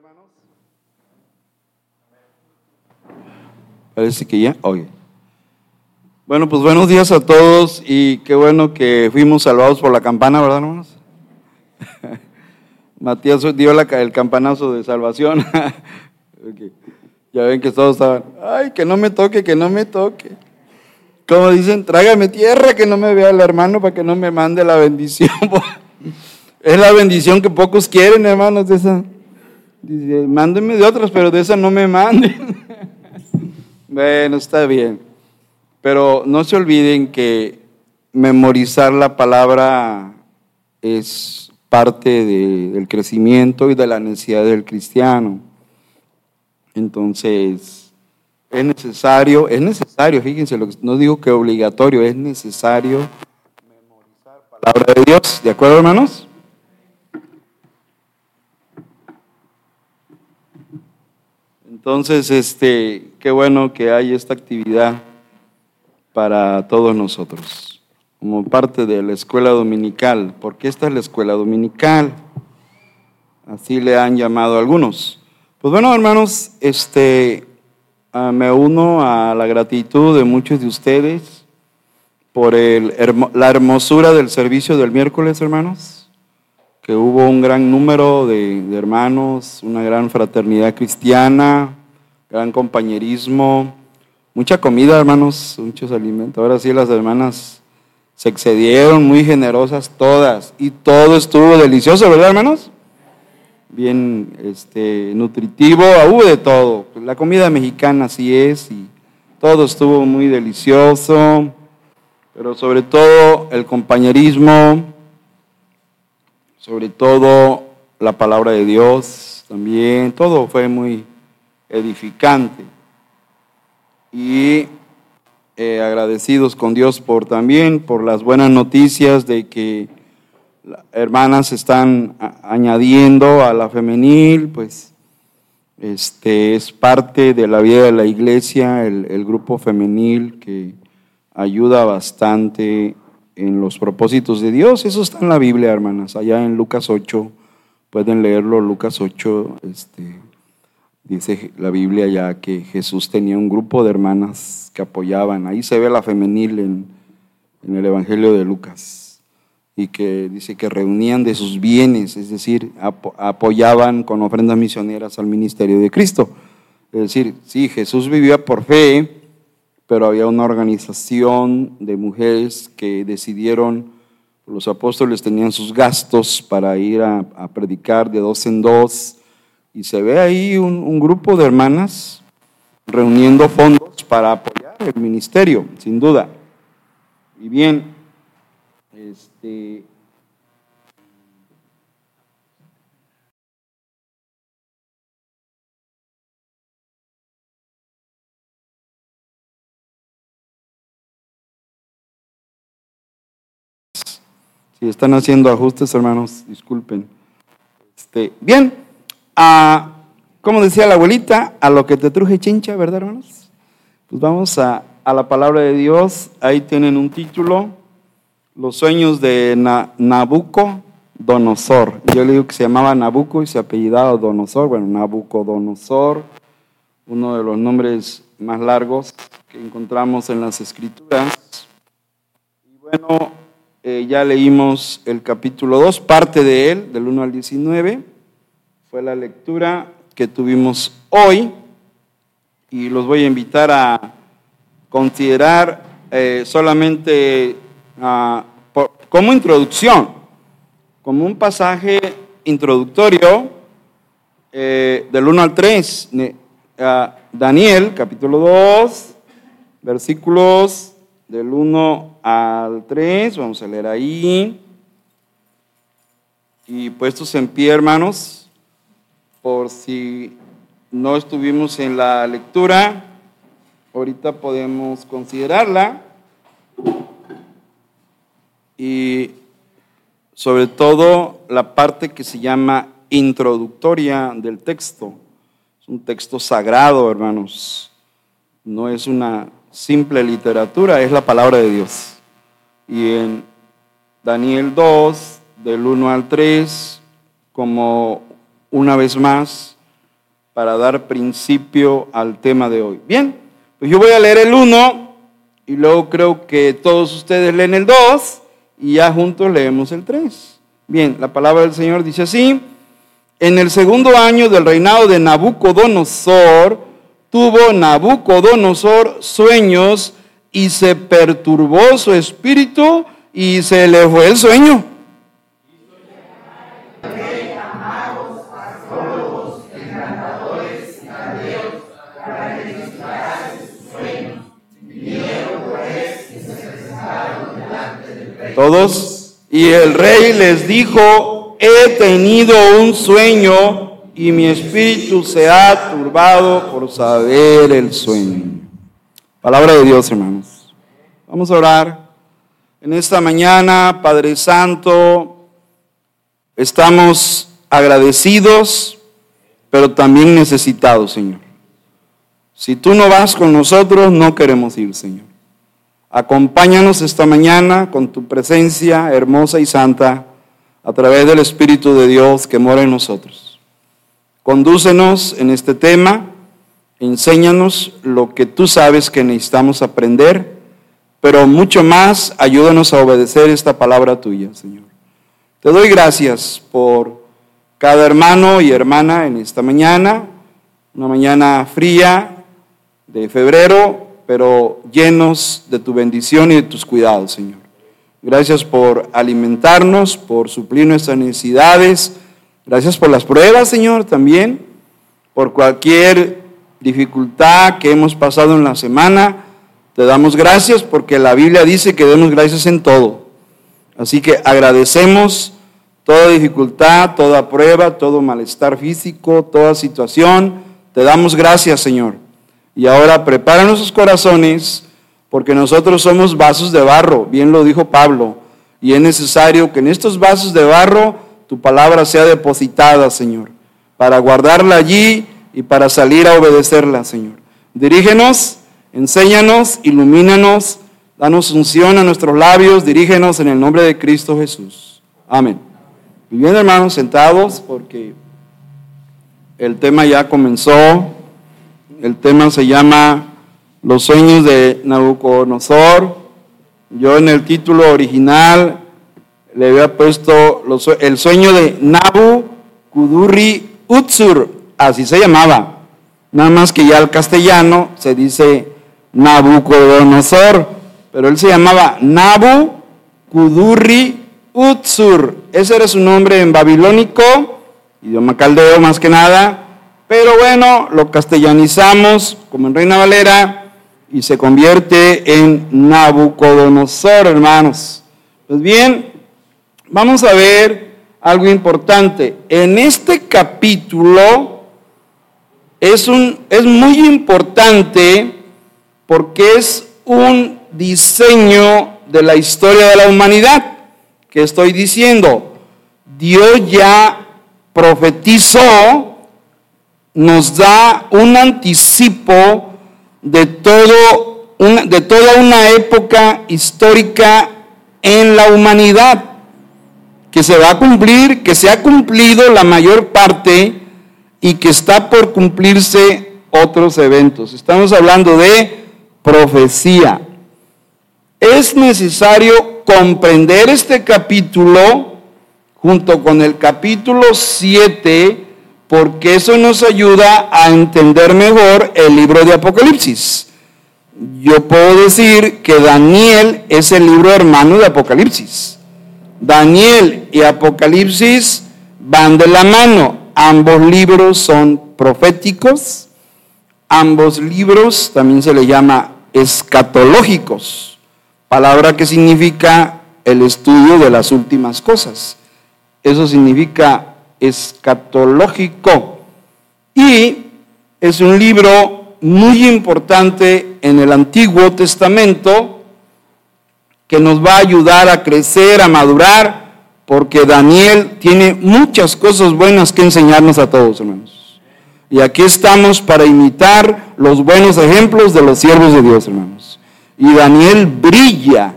hermanos? Parece que ya. Oye. Bueno, pues buenos días a todos y qué bueno que fuimos salvados por la campana, ¿verdad, hermanos? Matías dio el campanazo de salvación. Ya ven que todos estaban, ay, que no me toque, que no me toque. Como dicen, trágame tierra, que no me vea el hermano para que no me mande la bendición. es la bendición que pocos quieren, hermanos, de esa. Dice, mándenme de otras, pero de esa no me manden. bueno, está bien. Pero no se olviden que memorizar la palabra es parte del crecimiento y de la necesidad del cristiano. Entonces, es necesario, es necesario, fíjense, lo que, no digo que obligatorio, es necesario memorizar palabra de Dios. ¿De acuerdo, hermanos? Entonces, este, qué bueno que hay esta actividad para todos nosotros, como parte de la escuela dominical, porque esta es la escuela dominical, así le han llamado algunos. Pues bueno, hermanos, este, ah, me uno a la gratitud de muchos de ustedes por el, la hermosura del servicio del miércoles, hermanos, que hubo un gran número de, hermanos, una gran fraternidad cristiana, gran compañerismo, mucha comida, hermanos, muchos alimentos. Ahora sí las hermanas se excedieron, muy generosas todas, y todo estuvo delicioso, ¿verdad, hermanos? bien este, nutritivo, hubo de todo. La comida mexicana así es y todo estuvo muy delicioso, pero sobre todo el compañerismo, sobre todo la palabra de Dios también, todo fue muy edificante. Y eh, agradecidos con Dios por también, por las buenas noticias de que hermanas están añadiendo a la femenil, pues este es parte de la vida de la iglesia, el, grupo femenil que ayuda bastante en los propósitos de Dios. Eso está en la Biblia, hermanas, allá en Lucas 8, pueden leerlo, Lucas 8, este, dice la Biblia ya que Jesús tenía un grupo de hermanas que apoyaban, ahí se ve la femenil en, el Evangelio de Lucas y que dice que reunían de sus bienes, es decir, apoyaban con ofrendas misioneras al ministerio de Cristo. Es decir, sí, Jesús vivía por fe, pero había una organización de mujeres que decidieron, los apóstoles tenían sus gastos para ir a, predicar de dos en dos, y se ve ahí un, un grupo de hermanas reuniendo fondos para apoyar el ministerio, sin duda. Y bien, este, si están haciendo ajustes, hermanos, disculpen. Este, bien, como decía la abuelita, a lo que te truje chincha, ¿verdad, hermanos? Pues vamos a, a la palabra de Dios. Ahí tienen un título los sueños de Nabucodonosor. Yo le digo que se llamaba Nabuco y se apellidaba Donosor. Bueno, Nabucodonosor, uno de los nombres más largos que encontramos en las escrituras. Y bueno, eh, ya leímos el capítulo 2, parte de él, del 1 al 19. Fue la lectura que tuvimos hoy y los voy a invitar a considerar eh, solamente ah, como introducción, como un pasaje introductorio eh, del 1 al 3. Daniel, capítulo 2, versículos del 1 al 3, vamos a leer ahí. Y puestos en pie, hermanos, por si no estuvimos en la lectura, ahorita podemos considerarla y sobre todo la parte que se llama introductoria del texto. Es un texto sagrado, hermanos. No es una simple literatura, es la palabra de Dios. Y en Daniel 2, del 1 al 3, como una vez más, para dar principio al tema de hoy. Bien, pues yo voy a leer el 1 y luego creo que todos ustedes leen el 2 y ya juntos leemos el 3. Bien, la palabra del Señor dice así, en el segundo año del reinado de Nabucodonosor, tuvo Nabucodonosor sueños y se perturbó su espíritu y se le fue el sueño. Todos. Y el rey les dijo, he tenido un sueño y mi espíritu se ha turbado por saber el sueño. Palabra de Dios, hermanos. Vamos a orar. En esta mañana, Padre Santo, estamos agradecidos, pero también necesitados, Señor. Si tú no vas con nosotros, no queremos ir, Señor. Acompáñanos esta mañana con tu presencia hermosa y santa a través del Espíritu de Dios que mora en nosotros. Condúcenos en este tema enséñanos lo que tú sabes que necesitamos aprender, pero mucho más, ayúdanos a obedecer esta palabra tuya, Señor. Te doy gracias por cada hermano y hermana en esta mañana, una mañana fría de febrero, pero llenos de tu bendición y de tus cuidados, Señor. Gracias por alimentarnos, por suplir nuestras necesidades. Gracias por las pruebas, Señor, también, por cualquier dificultad que hemos pasado en la semana, te damos gracias porque la Biblia dice que demos gracias en todo. Así que agradecemos toda dificultad, toda prueba, todo malestar físico, toda situación. Te damos gracias, Señor. Y ahora prepara nuestros corazones porque nosotros somos vasos de barro, bien lo dijo Pablo. Y es necesario que en estos vasos de barro tu palabra sea depositada, Señor, para guardarla allí y para salir a obedecerla, Señor. Dirígenos, enséñanos, ilumínanos, danos unción a nuestros labios, dirígenos en el nombre de Cristo Jesús. Amén. Y bien, hermanos, sentados, porque el tema ya comenzó. El tema se llama Los sueños de Nabucodonosor. Yo en el título original le había puesto el sueño de Nabu Kudurri Utsur así se llamaba. Nada más que ya el castellano se dice Nabucodonosor, pero él se llamaba Nabu Kudurri Utsur. Ese era su nombre en babilónico, idioma caldeo más que nada, pero bueno, lo castellanizamos como en Reina Valera y se convierte en Nabucodonosor, hermanos. Pues bien, vamos a ver algo importante. En este capítulo es, un, es muy importante porque es un diseño de la historia de la humanidad que estoy diciendo. Dios ya profetizó, nos da un anticipo de, todo, de toda una época histórica en la humanidad que se va a cumplir, que se ha cumplido la mayor parte y que está por cumplirse otros eventos. Estamos hablando de profecía. Es necesario comprender este capítulo junto con el capítulo 7 porque eso nos ayuda a entender mejor el libro de Apocalipsis. Yo puedo decir que Daniel es el libro hermano de Apocalipsis. Daniel y Apocalipsis van de la mano. Ambos libros son proféticos, ambos libros también se le llama escatológicos, palabra que significa el estudio de las últimas cosas. Eso significa escatológico. Y es un libro muy importante en el Antiguo Testamento que nos va a ayudar a crecer, a madurar porque Daniel tiene muchas cosas buenas que enseñarnos a todos, hermanos. Y aquí estamos para imitar los buenos ejemplos de los siervos de Dios, hermanos. Y Daniel brilla,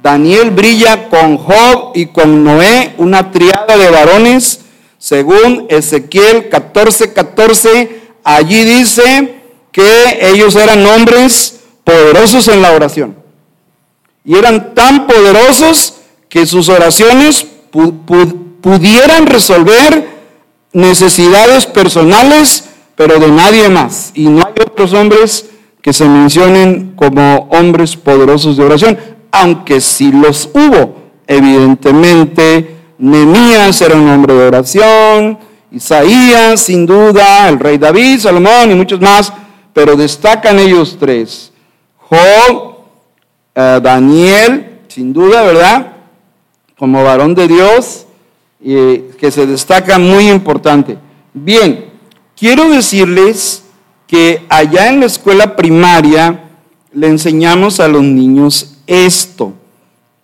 Daniel brilla con Job y con Noé, una triada de varones, según Ezequiel 14, 14, allí dice que ellos eran hombres poderosos en la oración. Y eran tan poderosos que sus oraciones pudieran resolver necesidades personales, pero de nadie más. Y no hay otros hombres que se mencionen como hombres poderosos de oración, aunque sí los hubo. Evidentemente, Nemías era un hombre de oración, Isaías, sin duda, el rey David, Salomón y muchos más, pero destacan ellos tres. Job, eh, Daniel, sin duda, ¿verdad? Como varón de Dios, y que se destaca muy importante. Bien, quiero decirles que allá en la escuela primaria le enseñamos a los niños esto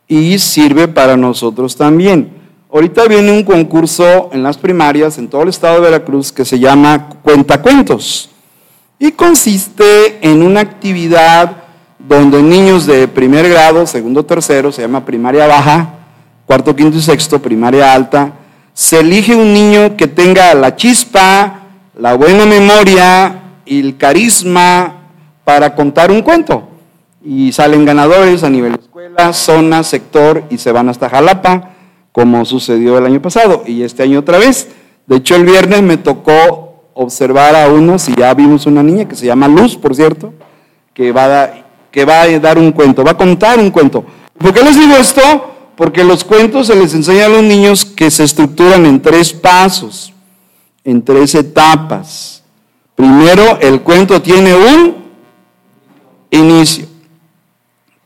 y sirve para nosotros también. Ahorita viene un concurso en las primarias en todo el estado de Veracruz que se llama Cuentacuentos y consiste en una actividad donde niños de primer grado, segundo, tercero, se llama primaria baja, cuarto, quinto y sexto, primaria alta, se elige un niño que tenga la chispa, la buena memoria y el carisma para contar un cuento. Y salen ganadores a nivel escuela, zona, sector y se van hasta Jalapa, como sucedió el año pasado y este año otra vez. De hecho, el viernes me tocó observar a unos y ya vimos una niña que se llama Luz, por cierto, que va a, que va a dar un cuento, va a contar un cuento. ¿Por qué les digo esto? Porque los cuentos se les enseña a los niños que se estructuran en tres pasos, en tres etapas. Primero, el cuento tiene un inicio.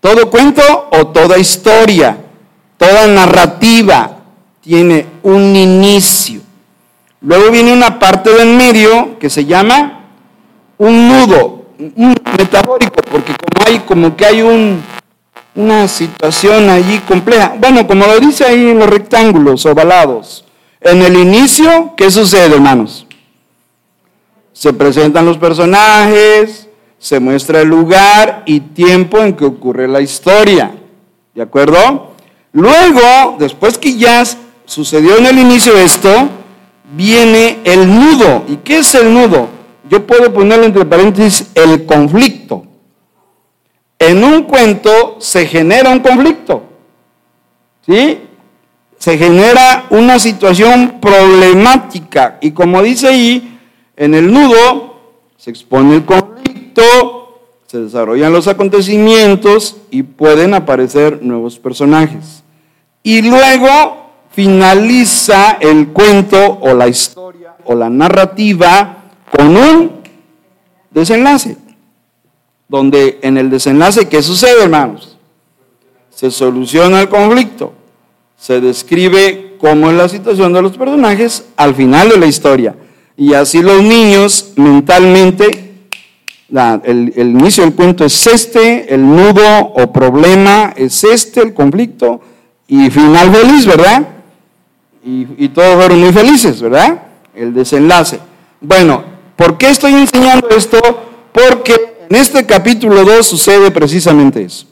Todo cuento o toda historia, toda narrativa tiene un inicio. Luego viene una parte del medio que se llama un nudo, metafórico, porque como hay como que hay un una situación allí compleja. Bueno, como lo dice ahí en los rectángulos ovalados, en el inicio, ¿qué sucede, hermanos? Se presentan los personajes, se muestra el lugar y tiempo en que ocurre la historia. ¿De acuerdo? Luego, después que ya sucedió en el inicio esto, viene el nudo. ¿Y qué es el nudo? Yo puedo poner entre paréntesis el conflicto en un cuento se genera un conflicto. ¿Sí? Se genera una situación problemática. Y como dice ahí, en el nudo se expone el conflicto, se desarrollan los acontecimientos y pueden aparecer nuevos personajes. Y luego finaliza el cuento o la historia o la narrativa con un desenlace donde en el desenlace, ¿qué sucede, hermanos? Se soluciona el conflicto, se describe cómo es la situación de los personajes al final de la historia. Y así los niños mentalmente, el, inicio del cuento es este, el nudo o problema es este, el conflicto, y final feliz, ¿verdad? Y, y todos fueron muy felices, ¿verdad? El desenlace. Bueno, ¿por qué estoy enseñando esto? Porque en este capítulo 2 sucede precisamente eso.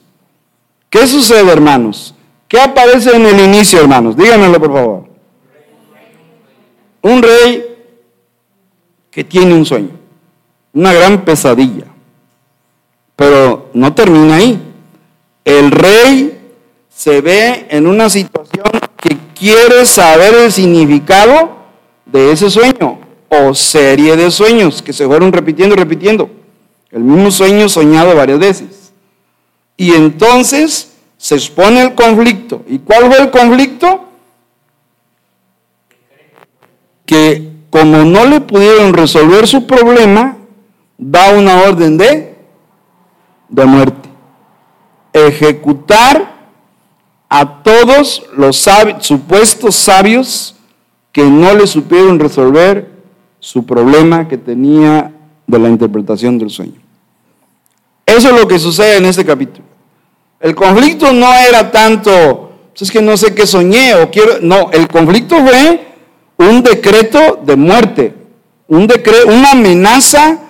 ¿Qué sucede, hermanos? ¿Qué aparece en el inicio, hermanos? Díganmelo, por favor. Un rey que tiene un sueño, una gran pesadilla. Pero no termina ahí. El rey se ve en una situación que quiere saber el significado de ese sueño o serie de sueños que se fueron repitiendo y repitiendo. El mismo sueño soñado varias veces. Y entonces se expone el conflicto. ¿Y cuál fue el conflicto? Que como no le pudieron resolver su problema, da una orden de, de muerte. Ejecutar a todos los supuestos sabios que no le supieron resolver su problema que tenía de la interpretación del sueño. Eso es lo que sucede en este capítulo. El conflicto no era tanto, pues es que no sé qué soñé o quiero, no, el conflicto fue un decreto de muerte, un decreto, una amenaza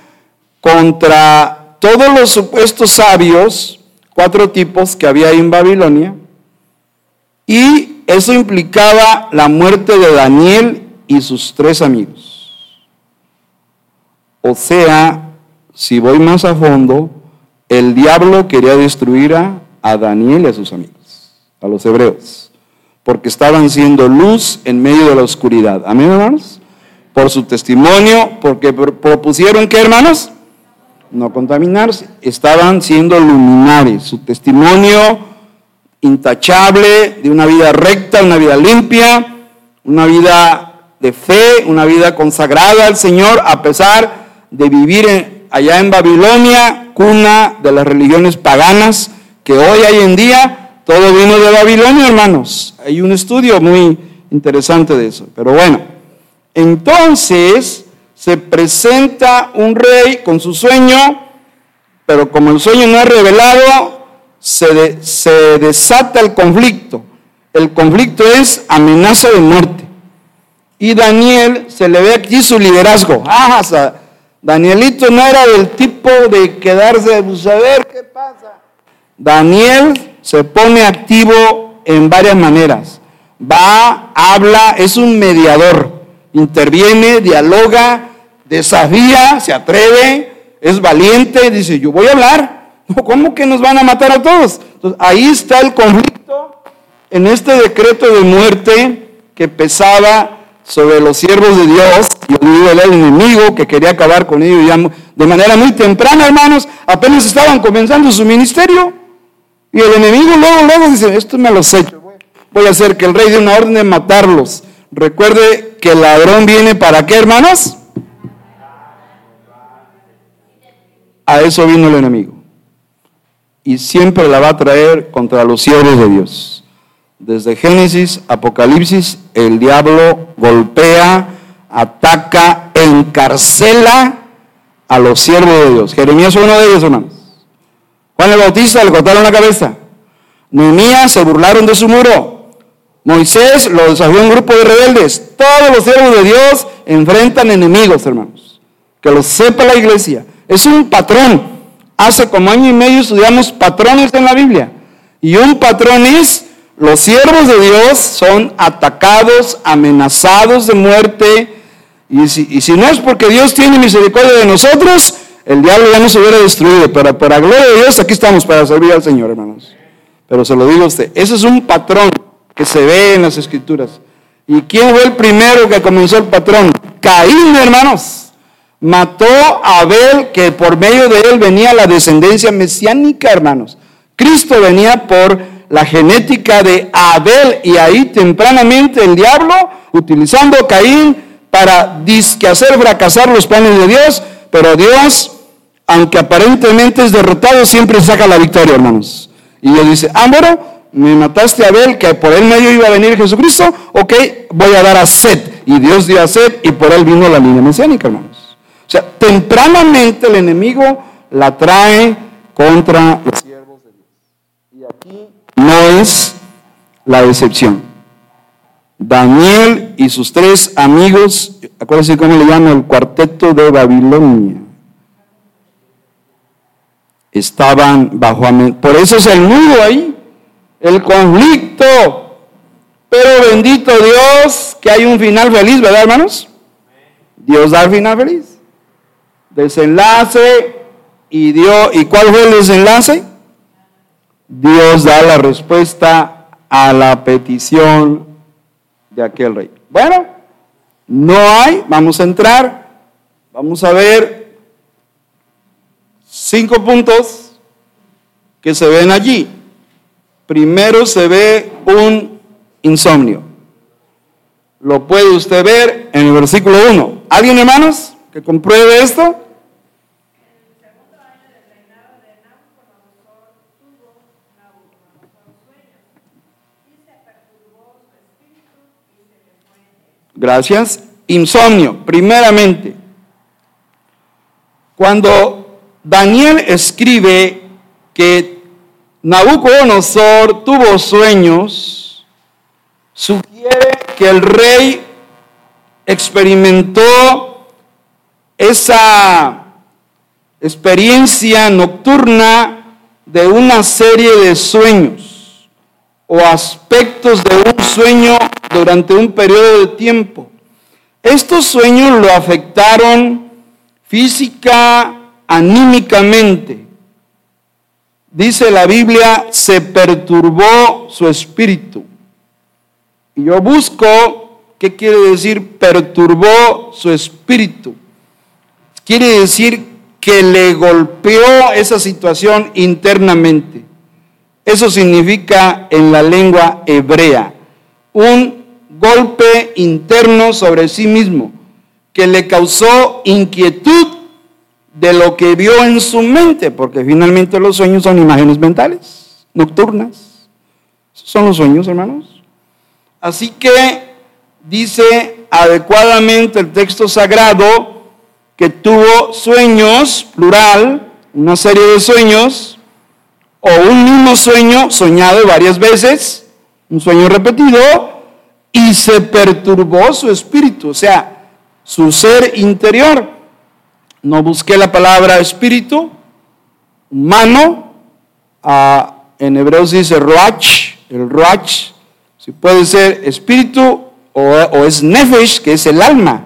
contra todos los supuestos sabios, cuatro tipos que había ahí en Babilonia, y eso implicaba la muerte de Daniel y sus tres amigos. O sea, si voy más a fondo, el diablo quería destruir a, Daniel y a sus amigos, a los hebreos, porque estaban siendo luz en medio de la oscuridad. Amén, hermanos. Por su testimonio, porque propusieron que, hermanos, no contaminarse, estaban siendo luminares. Su testimonio intachable de una vida recta, una vida limpia, una vida de fe, una vida consagrada al Señor, a pesar de vivir allá en Babilonia, cuna de las religiones paganas, que hoy, hay en día, todo vino de Babilonia, hermanos. Hay un estudio muy interesante de eso. Pero bueno, entonces se presenta un rey con su sueño, pero como el sueño no es revelado, se, desata el conflicto. El conflicto es amenaza de muerte. Y Daniel se le ve aquí su liderazgo. Ah, Danielito no era del tipo de quedarse, a ver qué pasa. Daniel se pone activo en varias maneras. Va, habla, es un mediador. Interviene, dialoga, desafía, se atreve, es valiente, dice, yo voy a hablar. ¿Cómo que nos van a matar a todos? Entonces, ahí está el conflicto en este decreto de muerte que pesaba sobre los siervos de Dios, y digo el enemigo que quería acabar con ellos de manera muy temprana, hermanos, apenas estaban comenzando su ministerio. Y el enemigo luego, luego dice, esto me lo sé, voy a hacer que el rey dé una orden de matarlos. Recuerde que el ladrón viene para qué, hermanos? A eso vino el enemigo. Y siempre la va a traer contra los siervos de Dios. Desde Génesis, Apocalipsis, el diablo golpea, ataca, encarcela a los siervos de Dios. Jeremías fue uno de ellos, hermanos. Juan el Bautista le cortaron la cabeza. Noemías se burlaron de su muro. Moisés lo desafió un grupo de rebeldes. Todos los siervos de Dios enfrentan enemigos, hermanos. Que lo sepa la iglesia. Es un patrón. Hace como año y medio estudiamos patrones en la Biblia. Y un patrón es los siervos de Dios son atacados, amenazados de muerte. Y si, no es porque Dios tiene misericordia de nosotros, el diablo ya no se hubiera destruido. Pero para gloria de Dios, aquí estamos para servir al Señor, hermanos. Pero se lo digo a usted, ese es un patrón que se ve en las escrituras. ¿Y quién fue el primero que comenzó el patrón? Caín, hermanos. Mató a Abel, que por medio de él venía la descendencia mesiánica, hermanos. Cristo venía por la genética de Abel y ahí tempranamente el diablo, utilizando a Caín para disque hacer fracasar los planes de Dios, pero Dios, aunque aparentemente es derrotado, siempre saca la victoria, hermanos. Y Dios dice, ah, bueno, me mataste a Abel, que por él medio iba a venir Jesucristo, ok, voy a dar a Seth. Y Dios dio a Seth y por él vino la línea mesiánica, hermanos. O sea, tempranamente el enemigo la trae contra los siervos de Dios. Y aquí no es la decepción. Daniel y sus tres amigos, acuérdense cómo le llamo el cuarteto de Babilonia, estaban bajo Por eso es el nudo ahí, el conflicto. Pero bendito Dios que hay un final feliz, ¿verdad, hermanos? Dios da el final feliz. Desenlace y dio. ¿Y cuál fue el desenlace? Dios da la respuesta a la petición de aquel rey. Bueno, no hay, vamos a entrar, vamos a ver cinco puntos que se ven allí. Primero se ve un insomnio. Lo puede usted ver en el versículo 1. ¿Alguien, hermanos, que compruebe esto? Gracias. Insomnio, primeramente. Cuando Daniel escribe que Nabucodonosor tuvo sueños, sugiere que el rey experimentó esa experiencia nocturna de una serie de sueños o aspectos de sueño durante un periodo de tiempo. Estos sueños lo afectaron física, anímicamente. Dice la Biblia, se perturbó su espíritu. Y yo busco, ¿qué quiere decir perturbó su espíritu? Quiere decir que le golpeó esa situación internamente. Eso significa en la lengua hebrea un golpe interno sobre sí mismo que le causó inquietud de lo que vio en su mente, porque finalmente los sueños son imágenes mentales, nocturnas. son los sueños, hermanos. Así que dice adecuadamente el texto sagrado que tuvo sueños, plural, una serie de sueños, o un mismo sueño soñado varias veces, un sueño repetido, y se perturbó su espíritu, o sea, su ser interior. No busqué la palabra espíritu, humano, ah, en hebreo se dice roach, el roach, si puede ser espíritu o, o es nefesh, que es el alma,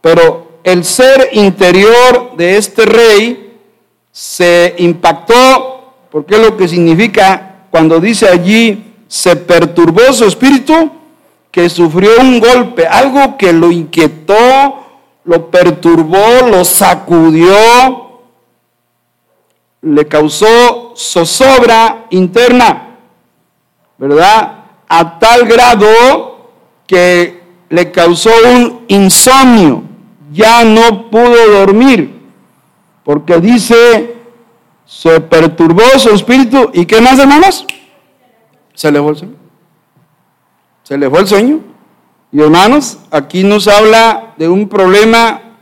pero el ser interior de este rey se impactó, porque es lo que significa cuando dice allí, se perturbó su espíritu, que sufrió un golpe, algo que lo inquietó, lo perturbó, lo sacudió, le causó zozobra interna, ¿verdad? A tal grado que le causó un insomnio, ya no pudo dormir, porque dice, se perturbó su espíritu, ¿y qué más hermanos? Se le fue el sueño. Se le fue el sueño. Y hermanos, aquí nos habla de un problema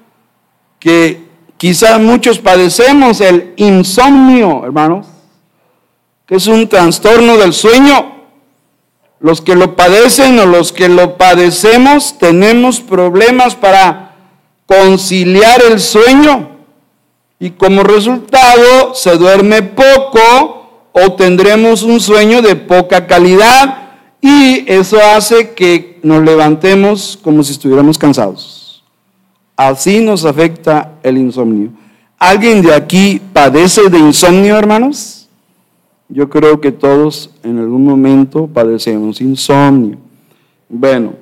que quizás muchos padecemos, el insomnio, hermanos, que es un trastorno del sueño. Los que lo padecen o los que lo padecemos tenemos problemas para conciliar el sueño y como resultado se duerme poco o tendremos un sueño de poca calidad y eso hace que nos levantemos como si estuviéramos cansados. Así nos afecta el insomnio. ¿Alguien de aquí padece de insomnio, hermanos? Yo creo que todos en algún momento padecemos insomnio. Bueno,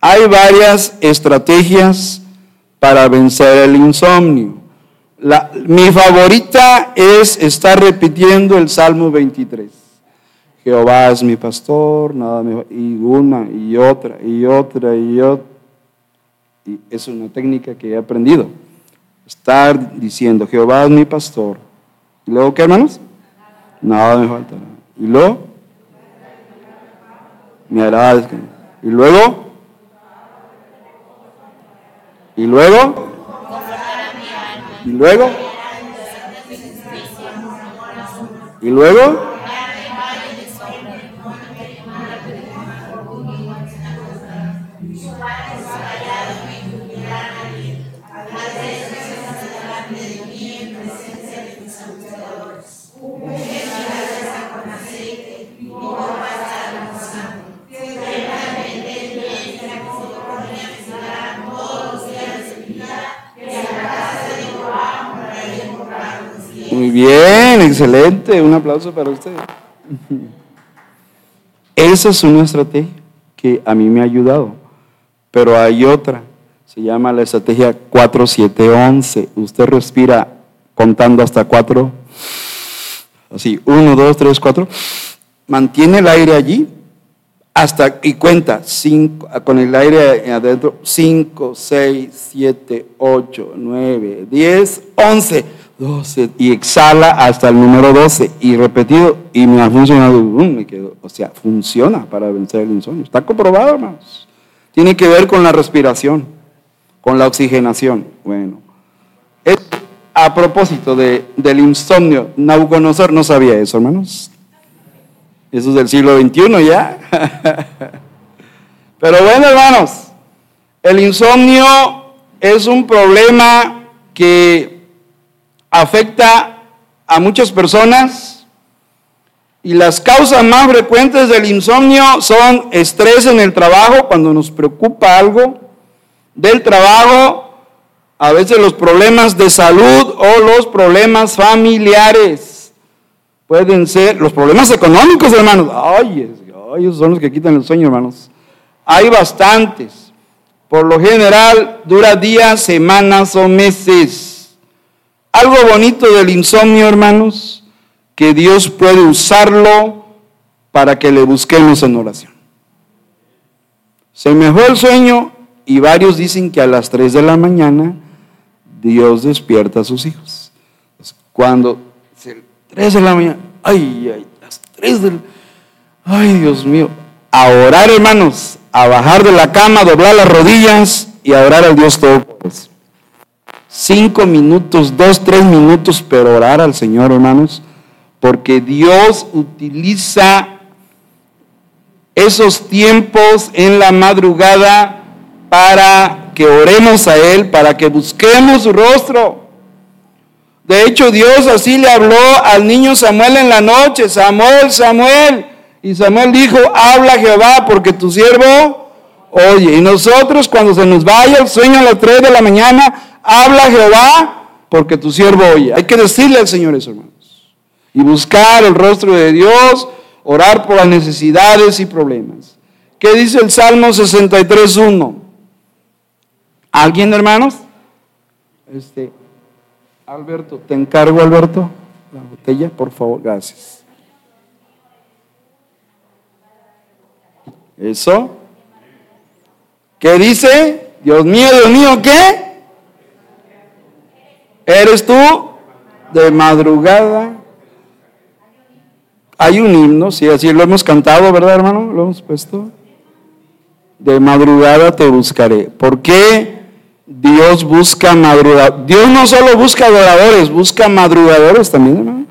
hay varias estrategias para vencer el insomnio. Mi favorita es estar repitiendo el Salmo 23. Jehová es mi pastor, nada mejor. Y una y otra y otra y otra. Y es una técnica que he aprendido. Estar diciendo, Jehová es mi pastor. ¿Y luego qué, hermanos? Nada me falta. ¿Y luego? Me hará ¿Y luego? ¿Y luego? ¿Y luego? ¿Y luego? Bien, excelente. Un aplauso para usted. Esa es una estrategia que a mí me ha ayudado. Pero hay otra. Se llama la estrategia 4711. Usted respira contando hasta cuatro. Así, uno, dos, tres, cuatro. Mantiene el aire allí hasta y cuenta cinco, con el aire adentro. Cinco, seis, siete, ocho, nueve, diez, once. 12 y exhala hasta el número 12 y repetido y me ha funcionado, quedo, o sea, funciona para vencer el insomnio. Está comprobado, hermanos. Tiene que ver con la respiración, con la oxigenación. Bueno, a propósito de, del insomnio, Nabucodonosor no sabía eso, hermanos. Eso es del siglo XXI ya. Pero bueno, hermanos, el insomnio es un problema que afecta a muchas personas y las causas más frecuentes del insomnio son estrés en el trabajo, cuando nos preocupa algo del trabajo, A veces los problemas de salud o los problemas familiares. Pueden ser los problemas económicos, hermanos. Ay, esos son los que quitan el sueño, hermanos. Hay bastantes. Por lo general dura días, semanas o meses. Algo bonito del insomnio, hermanos, que Dios puede usarlo para que le busquemos en oración. Se me el sueño y varios dicen que a las 3 de la mañana Dios despierta a sus hijos. Cuando 3 de la mañana, ay, ay, las 3 de la ay, Dios mío, a orar, hermanos, a bajar de la cama, doblar las rodillas y a orar al Dios todo. Cinco minutos, dos, tres minutos, pero orar al Señor, hermanos, porque Dios utiliza esos tiempos en la madrugada para que oremos a Él, para que busquemos su rostro. De hecho, Dios así le habló al niño Samuel en la noche, Samuel, Samuel. Y Samuel dijo, habla Jehová, porque tu siervo oye. Y nosotros cuando se nos vaya el sueño a las 3 de la mañana, habla Jehová, porque tu siervo oye. Hay que decirle al Señor eso, hermanos. Y buscar el rostro de Dios orar por las necesidades y problemas. ¿Qué dice el Salmo 63.1? ¿Alguien, hermanos? Este, Alberto, te encargo, Alberto, la botella, por favor, gracias. Eso. ¿Qué dice? Dios mío, Dios mío, ¿qué? ¿Eres tú de madrugada hay un himno, sí, así lo hemos cantado, ¿verdad, hermano? Lo hemos puesto. De madrugada te buscaré. ¿Por qué Dios busca madrugadores? Dios no solo busca adoradores, busca madrugadores también, hermano.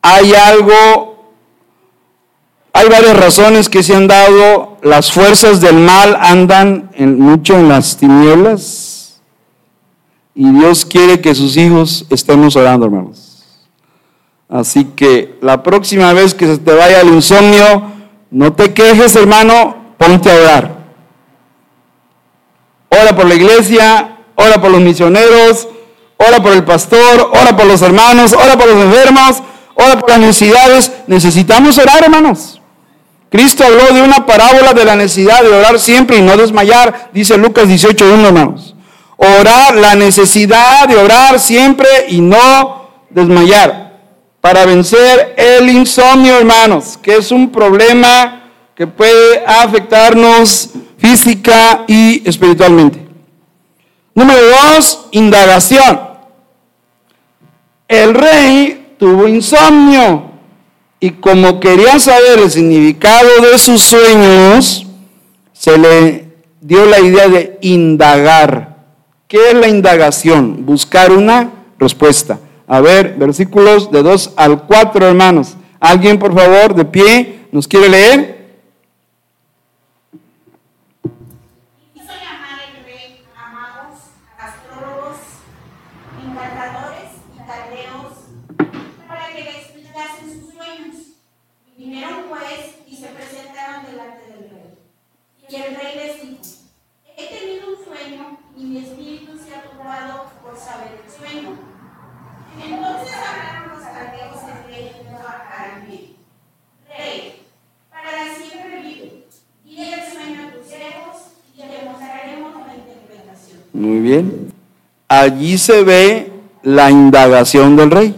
Hay algo, hay varias razones que se han dado. Las fuerzas del mal andan en, mucho en las tinieblas. Y Dios quiere que sus hijos estemos orando, hermanos. Así que la próxima vez que se te vaya el insomnio, no te quejes, hermano, ponte a orar. Ora por la iglesia, ora por los misioneros, ora por el pastor, ora por los hermanos, ora por los enfermos, ora por las necesidades. Necesitamos orar, hermanos. Cristo habló de una parábola de la necesidad de orar siempre y no desmayar, dice Lucas 18.1, hermanos. Orar, la necesidad de orar siempre y no desmayar para vencer el insomnio, hermanos, que es un problema que puede afectarnos física y espiritualmente. Número dos, indagación. El rey tuvo insomnio y como quería saber el significado de sus sueños, se le dio la idea de indagar. ¿Qué es la indagación? Buscar una respuesta. A ver, versículos de 2 al 4, hermanos. ¿Alguien, por favor, de pie, nos quiere leer? Allí se ve la indagación del rey.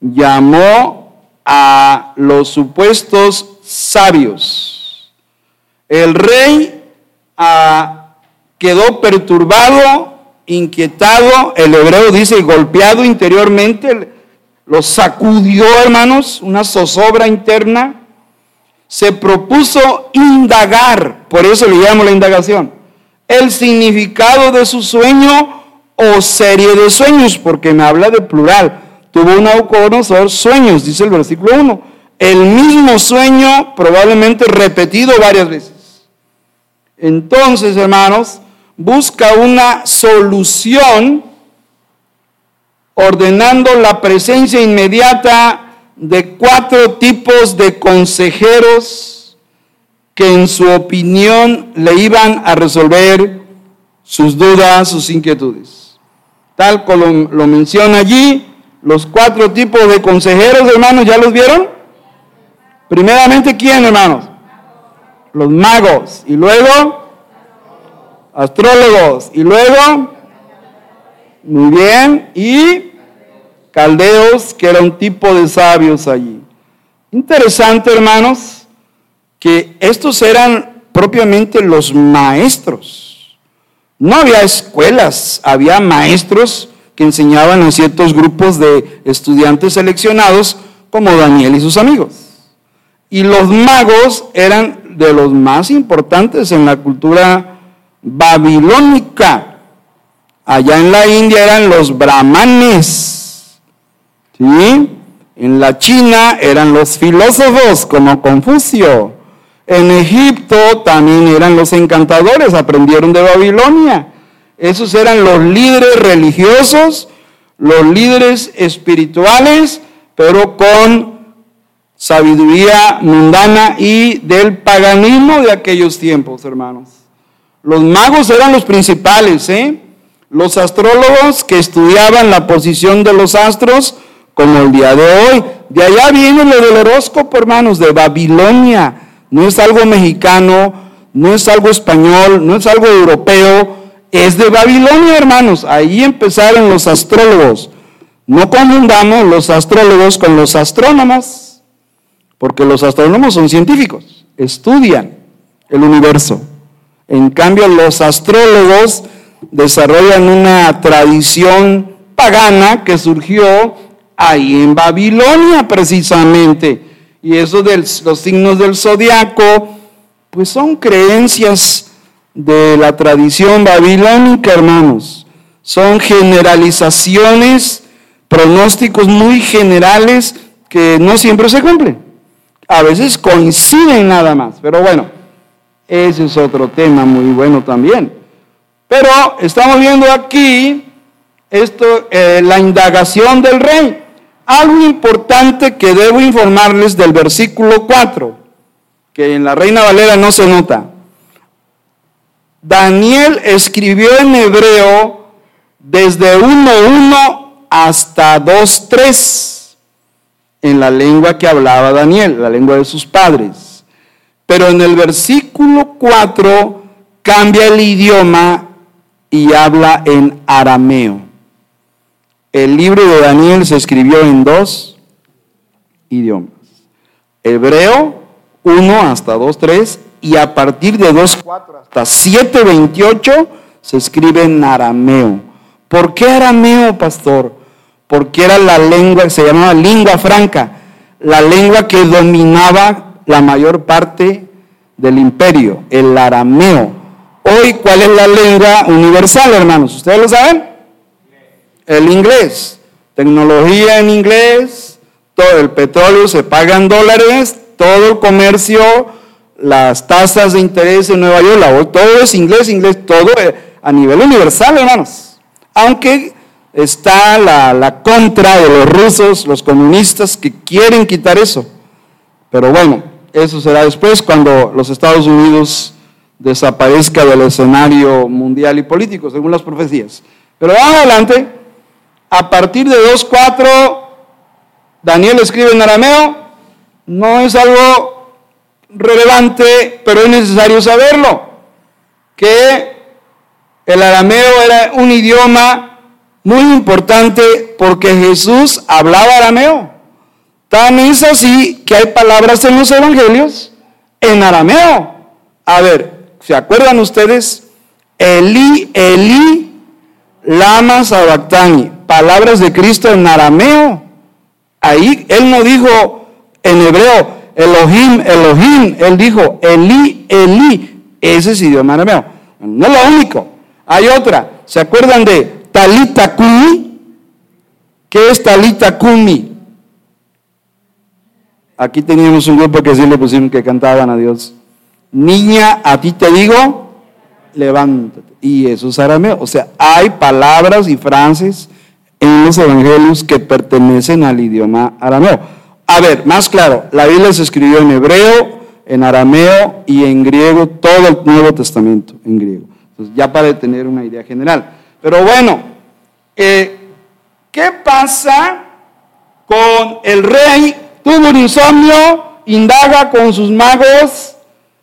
Llamó a los supuestos sabios. El rey ah, quedó perturbado, inquietado, el hebreo dice golpeado interiormente, lo sacudió, hermanos, una zozobra interna. Se propuso indagar, por eso le llamo la indagación el significado de su sueño o serie de sueños, porque me habla de plural. Tuvo un Nauconosor sueños, dice el versículo 1. El mismo sueño, probablemente repetido varias veces. Entonces, hermanos, busca una solución ordenando la presencia inmediata de cuatro tipos de consejeros que en su opinión le iban a resolver sus dudas, sus inquietudes. Tal como lo menciona allí, los cuatro tipos de consejeros, hermanos, ¿ya los vieron? Primeramente, ¿quién, hermanos? Los magos. Y luego, astrólogos. Y luego, muy bien, y caldeos, que era un tipo de sabios allí. Interesante, hermanos, que estos eran propiamente los maestros. No había escuelas, había maestros que enseñaban a ciertos grupos de estudiantes seleccionados como Daniel y sus amigos. Y los magos eran de los más importantes en la cultura babilónica. Allá en la India eran los brahmanes. ¿Sí? En la China eran los filósofos como Confucio. En Egipto también eran los encantadores, aprendieron de Babilonia. Esos eran los líderes religiosos, los líderes espirituales, pero con sabiduría mundana y del paganismo de aquellos tiempos, hermanos. Los magos eran los principales, ¿eh? Los astrólogos que estudiaban la posición de los astros, como el día de hoy. De allá viene lo del horóscopo, hermanos, de Babilonia. No es algo mexicano, no es algo español, no es algo europeo, es de Babilonia, hermanos. Ahí empezaron los astrólogos. No confundamos los astrólogos con los astrónomos, porque los astrónomos son científicos, estudian el universo. En cambio, los astrólogos desarrollan una tradición pagana que surgió ahí en Babilonia precisamente. Y eso de los signos del zodiaco, pues son creencias de la tradición babilónica, hermanos. Son generalizaciones, pronósticos muy generales que no siempre se cumplen. A veces coinciden nada más, pero bueno, ese es otro tema muy bueno también. Pero estamos viendo aquí esto, eh, la indagación del rey. Algo importante que debo informarles del versículo 4, que en la Reina Valera no se nota. Daniel escribió en hebreo desde 1.1 hasta 2.3 en la lengua que hablaba Daniel, la lengua de sus padres. Pero en el versículo 4 cambia el idioma y habla en arameo. El libro de Daniel se escribió en dos idiomas. Hebreo 1 hasta 2.3 y a partir de 2.4 hasta 7.28 se escribe en arameo. ¿Por qué arameo, pastor? Porque era la lengua, se llamaba lengua franca, la lengua que dominaba la mayor parte del imperio, el arameo. Hoy, ¿cuál es la lengua universal, hermanos? ¿Ustedes lo saben? El inglés. Tecnología en inglés, todo el petróleo se paga en dólares, todo el comercio las tasas de interés en Nueva York, todo es inglés, inglés, todo eh, a nivel universal, hermanos. Aunque está la, contra de los rusos, los comunistas, que quieren quitar eso. Pero bueno, eso será después cuando los Estados Unidos desaparezca del escenario mundial y político, según las profecías. Pero vamos adelante. A partir de 2.4, Daniel escribe en arameo. No es algo relevante, pero es necesario saberlo, que el arameo era un idioma muy importante porque Jesús hablaba arameo. Tan es así que hay palabras en los evangelios en arameo. A ver, ¿se acuerdan ustedes? Eli, Eli, lama sabactani, palabras de Cristo en arameo. Ahí él no dijo en hebreo, Elohim, Elohim, él dijo, Eli, Eli, ese es idioma arameo. No es lo único, hay otra. ¿Se acuerdan de Talita Kumi? ¿Qué es Talita Kumi? Aquí teníamos un grupo que sí le pusimos que cantaban a Dios. Niña, a ti te digo, levántate. Y eso es arameo. O sea, hay palabras y frases en los evangelios que pertenecen al idioma arameo. A ver, más claro, la Biblia se escribió en hebreo, en arameo y en griego, todo el Nuevo Testamento en griego. Pues ya para tener una idea general. Pero bueno, eh, ¿qué pasa con el rey? Tuvo un insomnio, indaga con sus magos,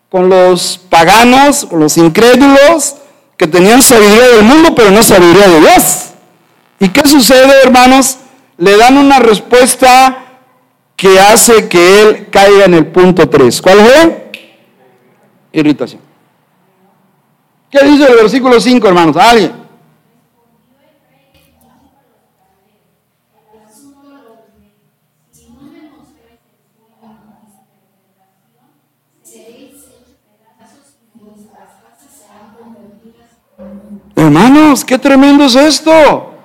con los paganos, con los incrédulos, que tenían sabiduría del mundo, pero no sabiduría de Dios. ¿Y qué sucede, hermanos? Le dan una respuesta que hace que él caiga en el punto 3. ¿Cuál fue? Irritación. ¿Qué dice el versículo 5, hermanos? ¿Alguien? Hermanos, qué tremendo es esto.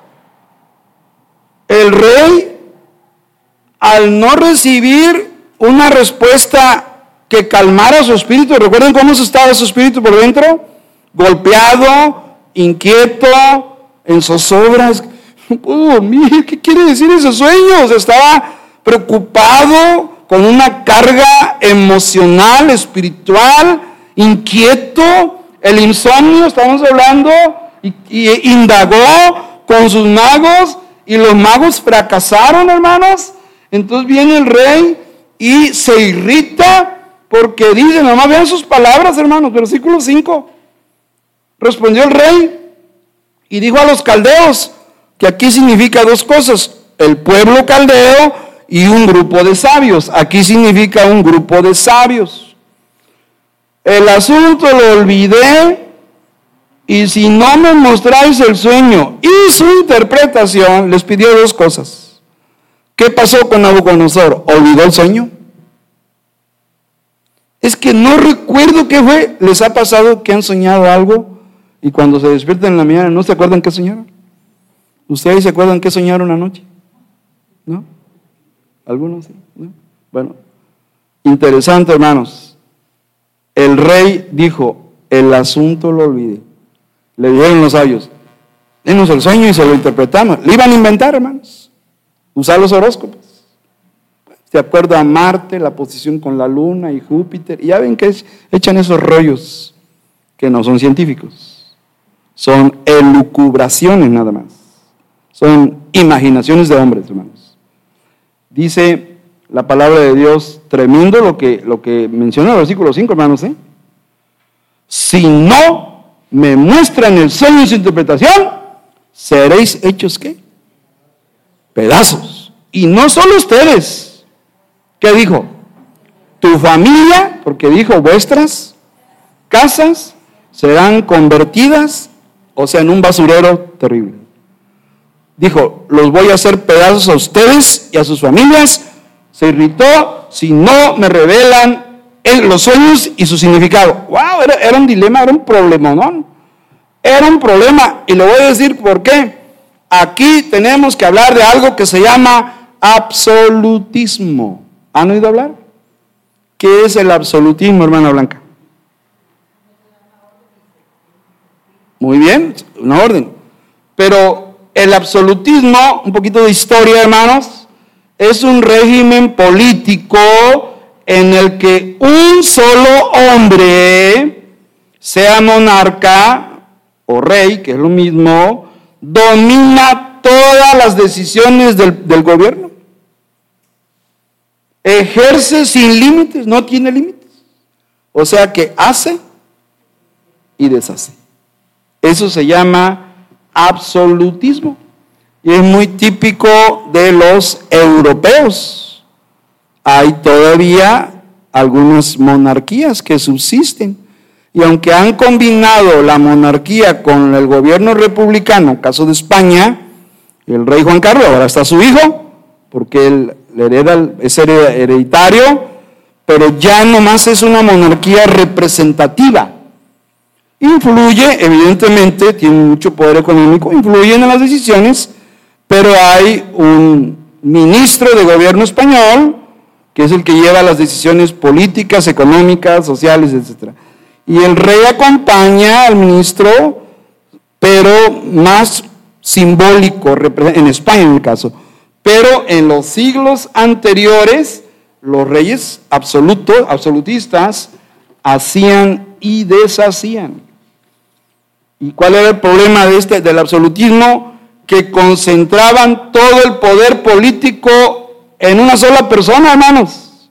El rey, al no recibir una respuesta que calmara su espíritu, recuerden cómo estaba su espíritu por dentro, golpeado, inquieto, en zozobras. No puedo dormir, ¿qué quiere decir ese sueño? estaba preocupado, con una carga emocional, espiritual, inquieto, el insomnio, estamos hablando, y, y indagó con sus magos y los magos fracasaron, hermanos. Entonces viene el rey y se irrita porque dice, nomás vean sus palabras, hermanos, versículo 5. Respondió el rey y dijo a los caldeos, que aquí significa dos cosas, el pueblo caldeo y un grupo de sabios. Aquí significa un grupo de sabios. El asunto lo olvidé y si no me mostráis el sueño y su interpretación, les pidió dos cosas. ¿Qué pasó con Nabucodonosor? ¿Olvidó el sueño? Es que no recuerdo qué fue. ¿Les ha pasado que han soñado algo y cuando se despiertan en la mañana no se acuerdan qué soñaron? ¿Ustedes se acuerdan qué soñaron anoche? ¿No? ¿Algunos sí? Bueno, interesante hermanos. El rey dijo, el asunto lo olvidé. Le dijeron los sabios, denos el sueño y se lo interpretamos. Le iban a inventar, hermanos. Usar los horóscopos. De acuerdo a Marte, la posición con la Luna y Júpiter. Y ya ven que echan esos rollos que no son científicos. Son elucubraciones nada más. Son imaginaciones de hombres, hermanos. Dice la palabra de Dios, tremendo lo que, lo que menciona el versículo 5, hermanos. ¿eh? Si no me muestran el sueño y su interpretación, seréis hechos qué? Pedazos. Y no solo ustedes. ¿Qué dijo? Tu familia, porque dijo vuestras casas serán convertidas, o sea, en un basurero terrible. Dijo, los voy a hacer pedazos a ustedes y a sus familias. Se irritó si no me revelan los sueños y su significado. ¡Wow! Era, un dilema, era un problema, ¿no? Era un problema y le voy a decir por qué. Aquí tenemos que hablar de algo que se llama absolutismo. ¿Han oído hablar? ¿Qué es el absolutismo, hermana Blanca? Muy bien, una orden. Pero el absolutismo, un poquito de historia, hermanos, es un régimen político en el que un solo hombre sea monarca o rey, que es lo mismo, domina todas las decisiones del, gobierno. Ejerce sin límites, no tiene límites. O sea que hace y deshace. Eso se llama absolutismo. Y es muy típico de los europeos. Hay todavía algunas monarquías que subsisten. Y aunque han combinado la monarquía con el gobierno republicano, caso de España, el rey Juan Carlos, ahora está su hijo, porque él hereda, es hereditario, pero ya nomás es una monarquía representativa. Influye, evidentemente, tiene mucho poder económico, influye en las decisiones, pero hay un ministro de gobierno español, que es el que lleva las decisiones políticas, económicas, sociales, etcétera. Y el rey acompaña al ministro, pero más simbólico, en España en el caso. Pero en los siglos anteriores, los reyes absolutos, absolutistas hacían y deshacían. ¿Y cuál era el problema de este, del absolutismo? Que concentraban todo el poder político en una sola persona, hermanos.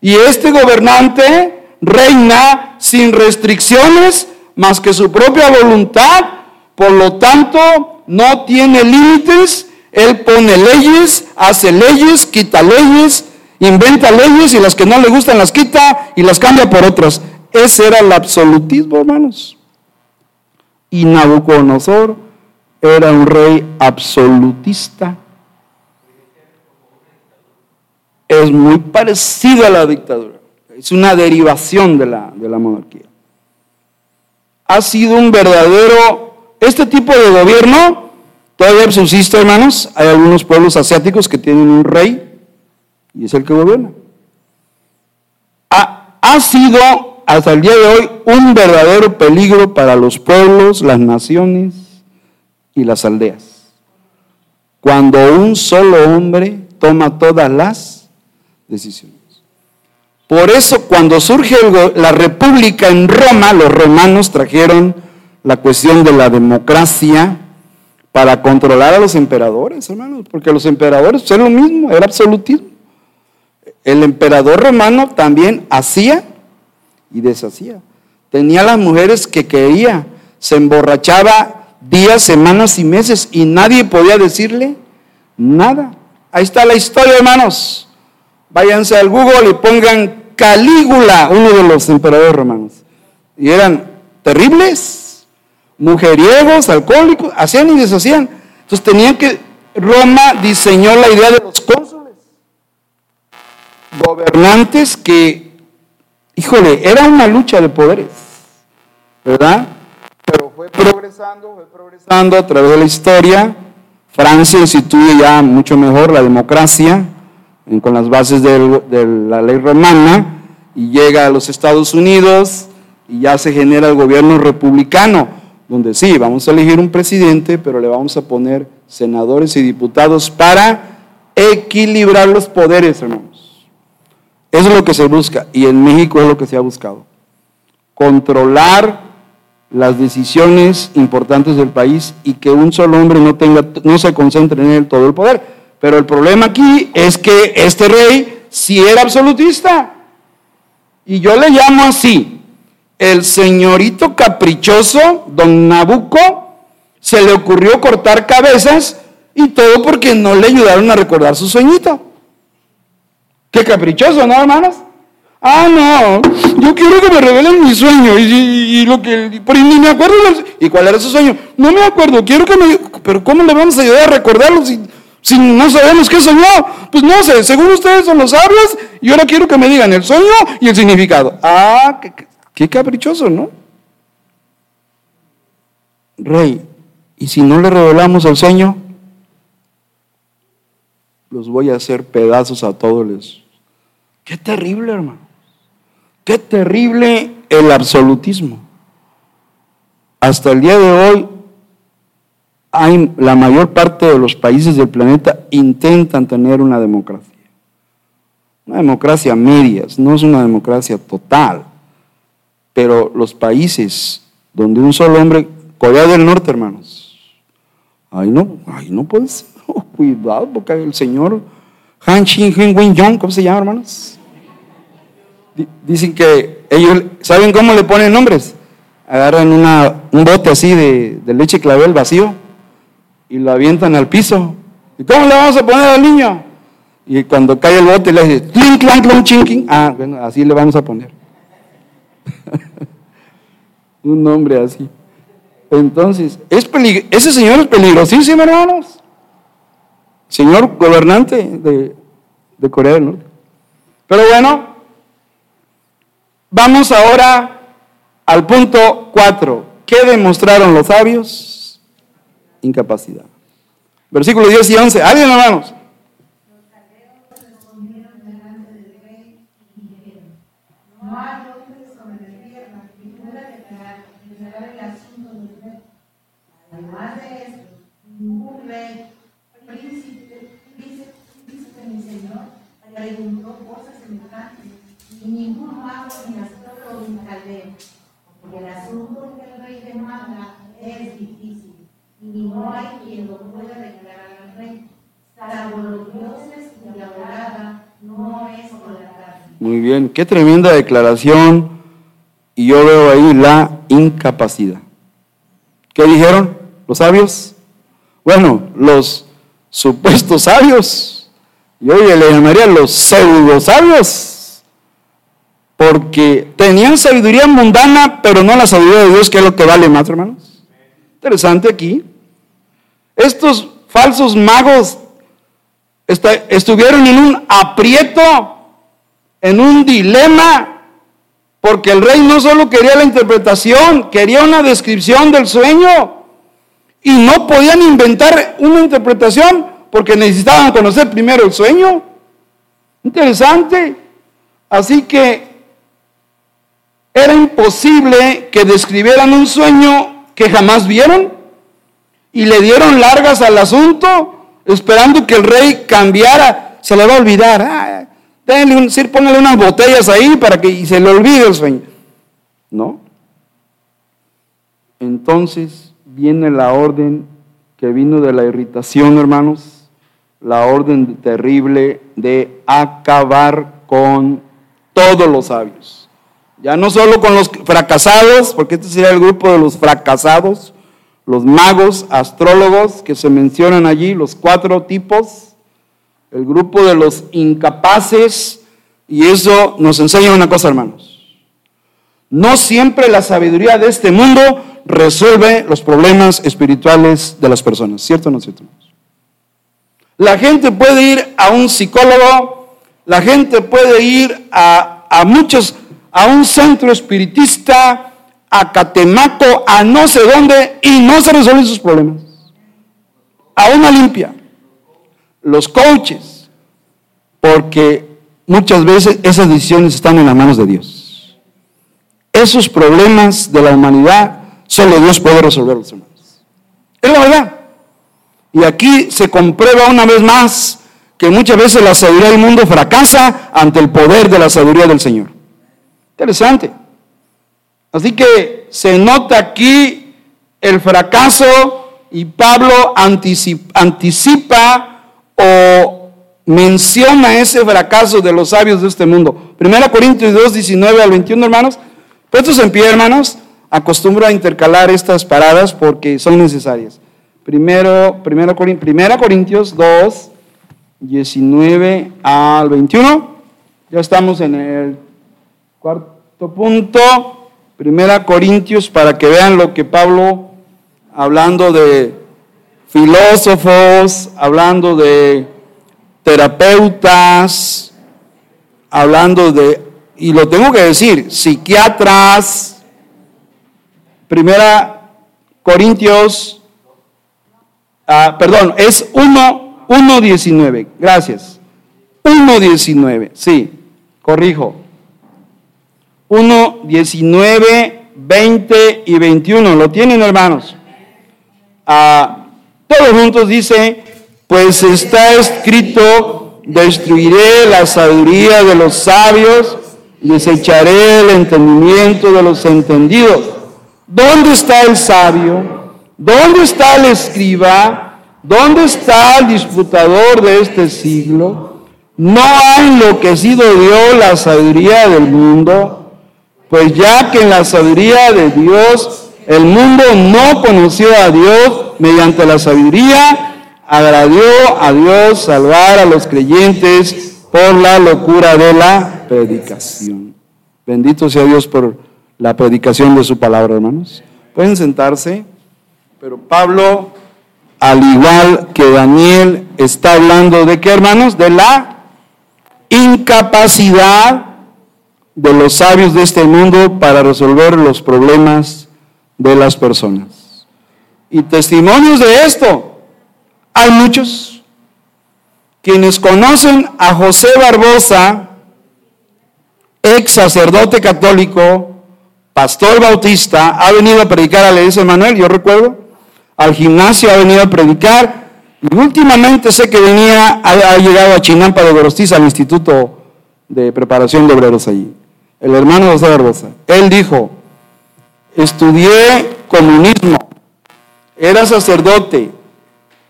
Y este gobernante reina sin restricciones más que su propia voluntad, por lo tanto no tiene límites, él pone leyes, hace leyes, quita leyes, inventa leyes y las que no le gustan las quita y las cambia por otras. Ese era el absolutismo, hermanos. Y Nabucodonosor era un rey absolutista. Es muy parecido a la dictadura. Es una derivación de la, de la monarquía. Ha sido un verdadero, este tipo de gobierno todavía subsiste, hermanos. Hay algunos pueblos asiáticos que tienen un rey y es el que gobierna. Ha, ha sido hasta el día de hoy un verdadero peligro para los pueblos, las naciones y las aldeas. Cuando un solo hombre toma todas las decisiones. Por eso cuando surge la república en Roma, los romanos trajeron la cuestión de la democracia para controlar a los emperadores, hermanos, porque los emperadores eran lo mismo, era absolutismo. El emperador romano también hacía y deshacía. Tenía las mujeres que quería, se emborrachaba días, semanas y meses y nadie podía decirle nada. Ahí está la historia, hermanos. Váyanse al Google y pongan Calígula, uno de los emperadores romanos. Y eran terribles, mujeriegos, alcohólicos, hacían y deshacían. Entonces tenían que, Roma diseñó la idea de los cónsules, gobernantes que, híjole, era una lucha de poderes, ¿verdad? Pero fue progresando, fue progresando a través de la historia. Francia instituye ya mucho mejor la democracia, con las bases de la ley romana y llega a los Estados Unidos y ya se genera el gobierno republicano, donde sí, vamos a elegir un presidente, pero le vamos a poner senadores y diputados para equilibrar los poderes, hermanos. Eso es lo que se busca y en México es lo que se ha buscado. Controlar las decisiones importantes del país y que un solo hombre no tenga no se concentre en él todo el poder. Pero el problema aquí es que este rey sí era absolutista. Y yo le llamo así, el señorito caprichoso, don Nabucco, se le ocurrió cortar cabezas y todo porque no le ayudaron a recordar su sueñito. Qué caprichoso, ¿no, hermanos? Ah, no, yo quiero que me revelen mi sueño y, lo que, pero ni me acuerdo. ¿Y cuál era su sueño? No me acuerdo, quiero que me, pero ¿cómo le vamos a ayudar a recordarlo si si no sabemos qué soñó, pues no sé, según ustedes son los sabios, y ahora quiero que me digan el sueño y el significado. Ah, qué, caprichoso, ¿no? Rey, y si no le revelamos el sueño, los voy a hacer pedazos a todos les. Qué terrible, hermano. Qué terrible el absolutismo. Hasta el día de hoy hay, la mayor parte de los países del planeta intentan tener una democracia. Una democracia a medias, no es una democracia total. Pero los países donde un solo hombre, Corea del Norte, hermanos, ahí no, ahí no puede cuidado, porque el señor Han Shin Wen Jong, ¿cómo se llama, hermanos? Dicen que ellos, ¿saben cómo le ponen nombres? Agarran una, un bote así de leche clavel vacío y lo avientan al piso. ¿Y cómo le vamos a poner al niño? Y cuando cae el bote le dice, clink, clank, clon, chinking. Ah, bueno, así le vamos a poner. Un nombre así. Entonces, es ese señor es peligrosísimo, hermanos. Señor gobernante de, de Corea del Norte. Pero bueno, vamos ahora al punto 4. ¿Qué demostraron los sabios? Incapacidad. Versículos 10 y 11. ¿Alguien, hermanos? No hay hombre sobre la tierra que pueda declarar, declarar el asunto del rey. De Porque es difícil y no hay quien lo pueda declarar al rey. Salvo los dioses y la orada no es con la carne. Muy bien, qué tremenda declaración. Y yo veo ahí la incapacidad. ¿Qué dijeron los sabios? Bueno, los supuestos sabios. Yo le llamaría los pseudo sabios. Porque tenían sabiduría mundana, pero no la sabiduría de Dios, que es lo que vale más, hermanos. Interesante aquí. Estos falsos magos estuvieron en un aprieto, en un dilema, porque el rey no solo quería la interpretación, quería una descripción del sueño. Y no podían inventar una interpretación porque necesitaban conocer primero el sueño. Interesante. Así que era imposible que describieran un sueño que jamás vieron y le dieron largas al asunto, esperando que el rey cambiara. Se le va a olvidar. Denle un, póngale unas botellas ahí para que se le olvide el sueño. ¿No? Entonces viene la orden que vino de la irritación, hermanos, la orden terrible de acabar con todos los sabios. Ya no solo con los fracasados, porque este sería el grupo de los fracasados, los magos, astrólogos que se mencionan allí, los cuatro tipos, el grupo de los incapaces, y eso nos enseña una cosa, hermanos. No siempre la sabiduría de este mundo resuelve los problemas espirituales de las personas, ¿cierto o no cierto? La gente puede ir a un psicólogo, la gente puede ir a, a muchos, a un centro espiritista, a Catemaco, a no sé dónde, y no se resuelven sus problemas. A una limpia los coaches, porque muchas veces esas decisiones están en las manos de Dios. Esos problemas de la humanidad, solo Dios puede resolverlos, hermanos. Es la verdad. Y aquí se comprueba una vez más que muchas veces la sabiduría del mundo fracasa ante el poder de la sabiduría del Señor. Interesante. Así que se nota aquí el fracaso y Pablo anticipa o menciona ese fracaso de los sabios de este mundo. Primera Corintios 2, 19 al 21, hermanos. Puestos en pie, hermanos, acostumbro a intercalar estas paradas porque son necesarias. Primero, primera, primera Corintios 2, 19 al 21. Ya estamos en el cuarto punto. Primera Corintios, para que vean lo que Pablo, hablando de filósofos, hablando de terapeutas, hablando de, y lo tengo que decir, psiquiatras, primera Corintios, ah, perdón, es 1, 1.19, gracias. 1.19, sí, corrijo. 1, 19, 20 y 21. ¿Lo tienen, hermanos? Ah, todos juntos dice, pues está escrito, destruiré la sabiduría de los sabios, desecharé el entendimiento de los entendidos. ¿Dónde está el sabio? ¿Dónde está el escriba? ¿Dónde está el disputador de este siglo? ¿No ha enloquecido Dios la sabiduría del mundo? Pues ya que en la sabiduría de Dios el mundo no conoció a Dios, mediante la sabiduría, agradió a Dios salvar a los creyentes por la locura de la predicación. Bendito sea Dios por la predicación de su palabra, hermanos. Pueden sentarse, pero Pablo, al igual que Daniel, está hablando de qué, hermanos? De la incapacidad de los sabios de este mundo para resolver los problemas de las personas. Y testimonios de esto, hay muchos. Quienes conocen a José Barbosa, ex sacerdote católico, pastor bautista, ha venido a predicar a la iglesia Manuel, yo recuerdo, al gimnasio ha venido a predicar, y últimamente sé que venía, ha, llegado a Chinampa de Gorostiza, al Instituto de Preparación de Obreros allí, el hermano José. Él dijo, estudié comunismo, era sacerdote,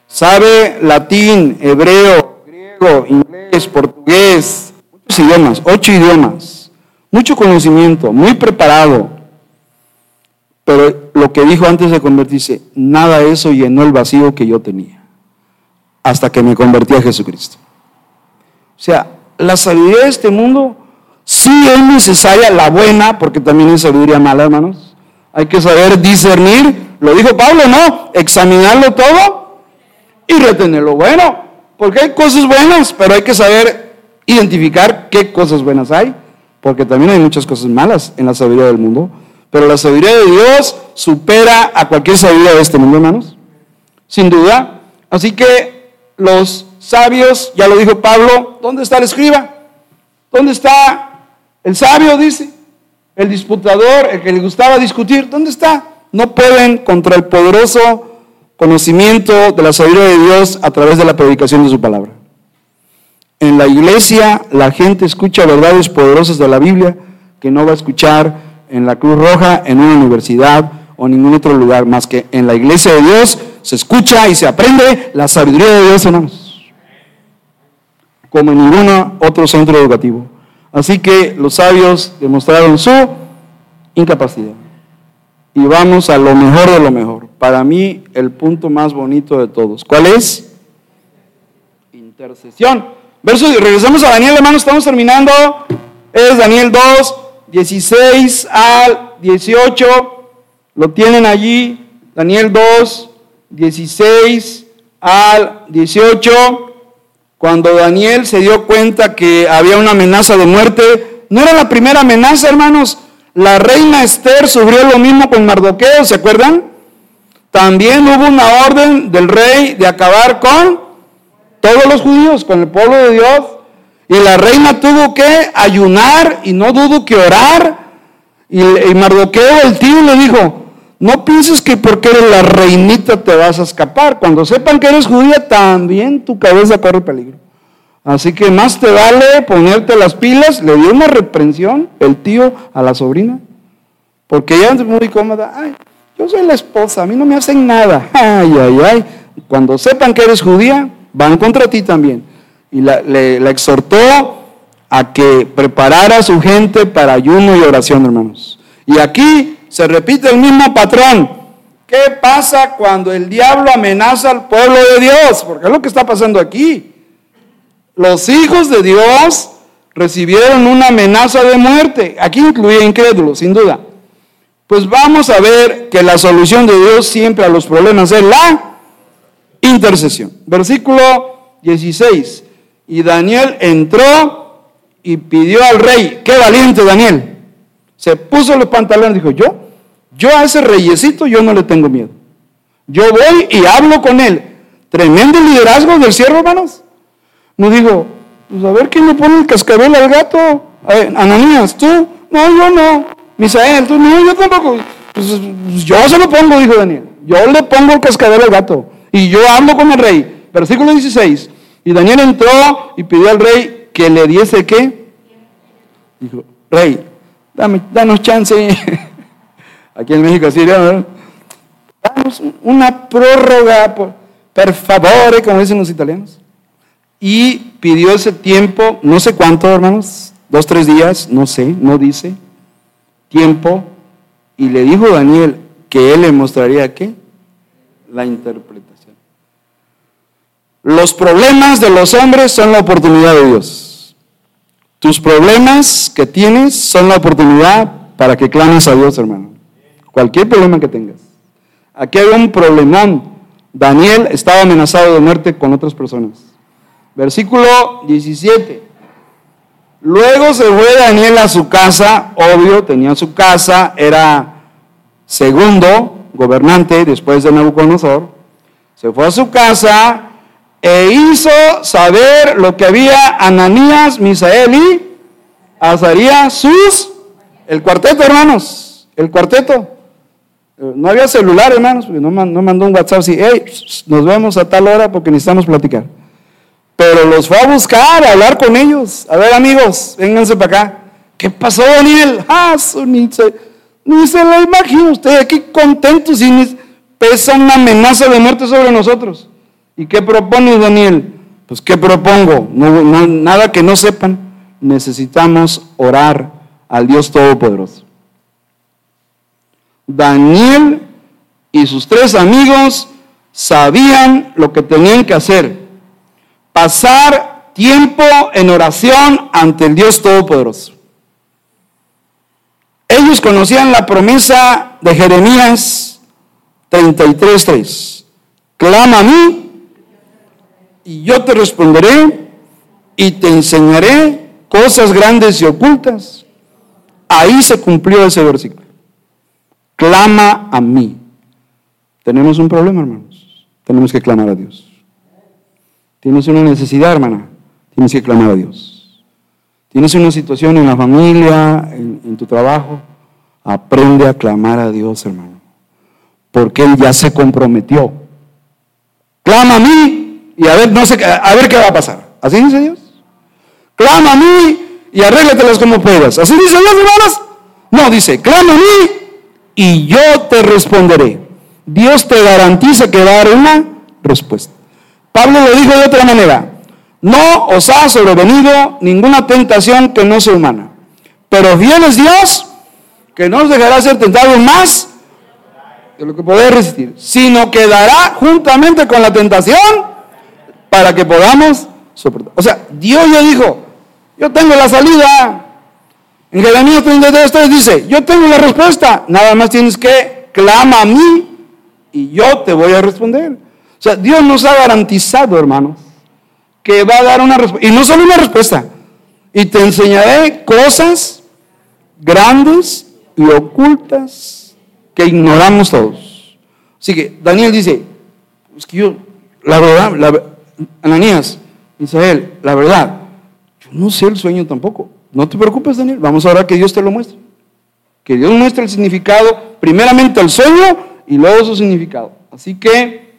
sabe latín, hebreo, griego, inglés, portugués, muchos idiomas, ocho idiomas, mucho conocimiento, muy preparado. Pero lo que dijo antes de convertirse, nada de eso llenó el vacío que yo tenía, hasta que me convertí a Jesucristo. O sea, la sabiduría de este mundo sí es necesaria, la buena, porque también es sabiduría mala, hermanos. Hay que saber discernir, lo dijo Pablo, ¿no? Examinarlo todo y retener lo bueno, porque hay cosas buenas, pero hay que saber identificar qué cosas buenas hay, porque también hay muchas cosas malas en la sabiduría del mundo. Pero la sabiduría de Dios supera a cualquier sabiduría de este mundo, hermanos. Sin duda. Así que los sabios, ya lo dijo Pablo, ¿dónde está el escriba? ¿Dónde está el sabio? Dice. El disputador, el que le gustaba discutir, ¿dónde está? No pueden contra el poderoso conocimiento de la sabiduría de Dios a través de la predicación de su palabra. En la iglesia la gente escucha verdades poderosas de la Biblia que no va a escuchar en la Cruz Roja, en una universidad o en ningún otro lugar más que en la iglesia de Dios se escucha y se aprende la sabiduría de Dios, hermanos como en ningún otro centro educativo. Así que los sabios demostraron su incapacidad. Y vamos a lo mejor de lo mejor. Para mí, el punto más bonito de todos. ¿Cuál es? Intercesión. Verso, regresamos a Daniel, hermanos, estamos terminando. Es Daniel 2, 16 al 18. Lo tienen allí. Daniel 2, 16 al 18 cuando Daniel se dio cuenta que había una amenaza de muerte, no era la primera amenaza, hermanos. La reina Esther sufrió lo mismo con Mardoqueo, ¿se acuerdan? También hubo una orden del rey de acabar con todos los judíos, con el pueblo de Dios. Y la reina tuvo que ayunar y no dudo que orar. Y, Mardoqueo, el tío, le dijo, no pienses que porque eres la reinita te vas a escapar. Cuando sepan que eres judía, también tu cabeza corre peligro. Así que más te vale ponerte las pilas. Le dio una reprensión el tío a la sobrina. Porque ella es muy cómoda. Ay, yo soy la esposa, a mí no me hacen nada. Ay, ay, ay. Cuando sepan que eres judía, van contra ti también. Y la, le, exhortó a que preparara a su gente para ayuno y oración, hermanos. Y aquí se repite el mismo patrón. ¿Qué pasa cuando el diablo amenaza al pueblo de Dios? Porque es lo que está pasando aquí. Los hijos de Dios recibieron una amenaza de muerte. Aquí incluye incrédulos, sin duda. Pues vamos a ver que la solución de Dios siempre a los problemas es la intercesión. Versículo 16. Y Daniel entró y pidió al rey, qué valiente Daniel. Se puso los pantalones y dijo, yo yo a ese reyesito yo no le tengo miedo. Yo voy y hablo con él. Tremendo liderazgo del siervo, hermanos. No digo, pues a ver quién le pone el cascabel al gato. Ananías, tú. No, yo no. Misael, tú no, yo tampoco. Pues, pues, yo se lo pongo, dijo Daniel. Yo le pongo el cascabel al gato. Y yo hablo con el rey. Versículo 16. Y Daniel entró y pidió al rey que le diese qué. Dijo, rey, dame, danos chance. aquí en México, así, ¿no? Damos una prórroga, por, per favore, como dicen los italianos. Y pidió ese tiempo, no sé cuánto, hermanos, dos, tres días, no sé, no dice, tiempo, y le dijo Daniel que él le mostraría qué? La interpretación. Los problemas de los hombres son la oportunidad de Dios. Tus problemas que tienes son la oportunidad para que clames a Dios, hermano. Cualquier problema que tengas. Aquí hay un problemón. Daniel estaba amenazado de muerte con otras personas. Versículo 17. Luego se fue Daniel a su casa, obvio, tenía su casa, era segundo gobernante después de Nabucodonosor. Se fue a su casa e hizo saber lo que había Ananías, Misael y Azarías, sus, el cuarteto, hermanos, el cuarteto. Eh, no había celular, hermanos, no, mandó un WhatsApp así, hey, nos vemos a tal hora porque necesitamos platicar. Pero los fue a buscar, a hablar con ellos. A ver, amigos, vénganse para acá. ¿Qué pasó, Daniel? Ah, Ni se la imagina usted aquí contentos y pesa una amenaza de muerte sobre nosotros. ¿Y qué propone Daniel? Pues ¿qué propongo? nada que no sepan. Necesitamos orar al Dios Todopoderoso. Daniel y sus tres amigos sabían lo que tenían que hacer. Pasar tiempo en oración ante el Dios Todopoderoso. Ellos conocían la promesa de Jeremías 33.3. Clama a mí y yo te responderé y te enseñaré cosas grandes y ocultas. Ahí se cumplió ese versículo. Clama a mí. Tenemos un problema, hermanos. Tenemos que clamar a Dios. Tienes una necesidad, hermana. Tienes que clamar a Dios. Tienes una situación en la familia, en, tu trabajo. Aprende a clamar a Dios, hermano. Porque Él ya se comprometió. Clama a mí y a ver, no sé, a ver qué va a pasar. ¿Así dice Dios? Clama a mí y arréglatelas como puedas. ¿Así dice Dios, hermanas? No, dice, clama a mí y yo te responderé. Dios te garantiza que va a dar una respuesta. Pablo lo dijo de otra manera. No os ha sobrevenido ninguna tentación que no sea humana. Pero fiel es Dios que no os dejará ser tentado más de lo que podéis resistir, sino que dará juntamente con la tentación para que podamos soportar. O sea, Dios ya dijo, yo tengo la salida. En Jeremías 33 dice, yo tengo la respuesta, nada más tienes que clama a mí y yo te voy a responder. O sea, Dios nos ha garantizado, hermanos, que va a dar una respuesta. Y no solo una respuesta, y te enseñaré cosas grandes y ocultas que ignoramos todos. Así que Daniel dice, es que yo, la verdad, Ananías, Israel, la verdad, yo no sé el sueño tampoco. No te preocupes, Daniel, vamos a orar que Dios te lo muestre. Que Dios muestre el significado, primeramente el sueño y luego su significado. Así que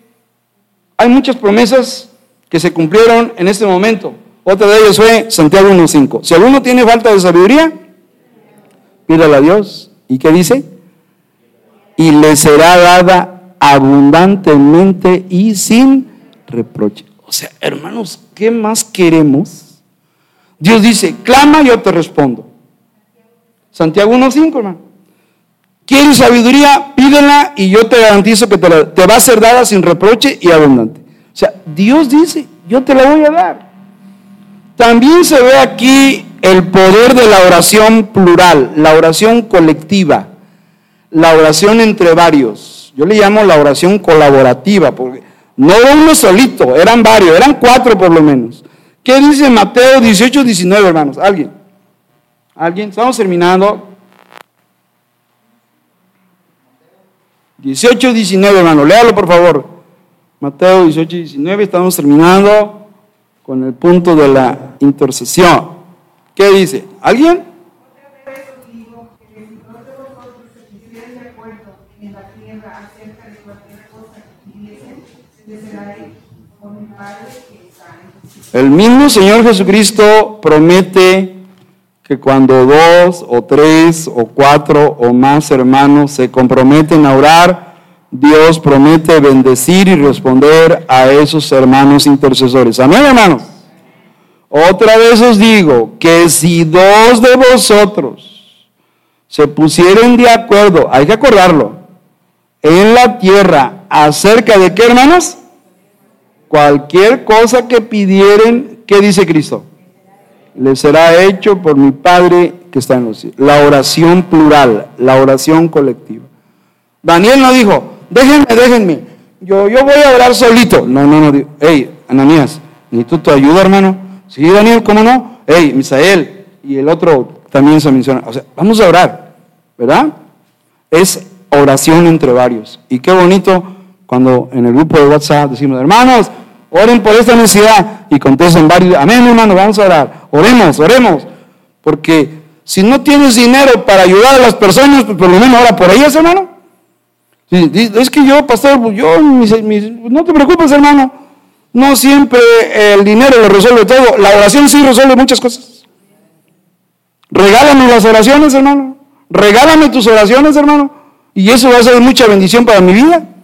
hay muchas promesas que se cumplieron en este momento. Otra de ellas fue Santiago 1.5. Si alguno tiene falta de sabiduría, pídale a Dios. ¿Y qué dice? Y le será dada abundantemente y sin reproche. O sea, hermanos, ¿qué más queremos? Dios dice, clama, yo te respondo. Santiago 1.5, hermano. ¿Quieres sabiduría? Pídela y yo te garantizo que te, te, va a ser dada sin reproche y abundante. O sea, Dios dice, yo te la voy a dar. También se ve aquí el poder de la oración plural, la oración colectiva, la oración entre varios. Yo le llamo la oración colaborativa, porque no uno solito, eran varios, eran cuatro por lo menos. ¿Qué dice Mateo 18, 19, hermanos? ¿Alguien? ¿Alguien? Estamos terminando. 18, 19, hermano. Léalo, por favor. Mateo 18, 19. Estamos terminando con el punto de la intercesión. ¿Qué dice? ¿Alguien? El mismo Señor Jesucristo promete que cuando dos o tres o cuatro o más hermanos se comprometen a orar, Dios promete bendecir y responder a esos hermanos intercesores. Amén, hermanos. Otra vez os digo que si dos de vosotros se pusieren de acuerdo, hay que acordarlo, en la tierra acerca de qué, hermanos? Cualquier cosa que pidieren, ¿qué dice Cristo? le será hecho por mi Padre que está en los cielos. La oración plural, la oración colectiva. Daniel no dijo, déjenme, déjenme, yo, yo voy a orar solito. No, no, no, hey, Ananías, ¿necesito tu ayuda, hermano? Sí, Daniel, ¿cómo no? Hey, Misael, y el otro también se menciona. O sea, vamos a orar, ¿verdad? Es oración entre varios. Y qué bonito cuando en el grupo de WhatsApp decimos, hermanos, Oren por esta necesidad y contestan varios. Amén, hermano, vamos a orar. Oremos, oremos. Porque si no tienes dinero para ayudar a las personas, pues por lo menos ora por ellas, hermano. Es que yo, pastor, yo, no te preocupes, hermano. No siempre el dinero lo resuelve todo. La oración sí resuelve muchas cosas. Regálanos las oraciones, hermano. Regálame tus oraciones, hermano, y eso va a ser mucha bendición para mi vida.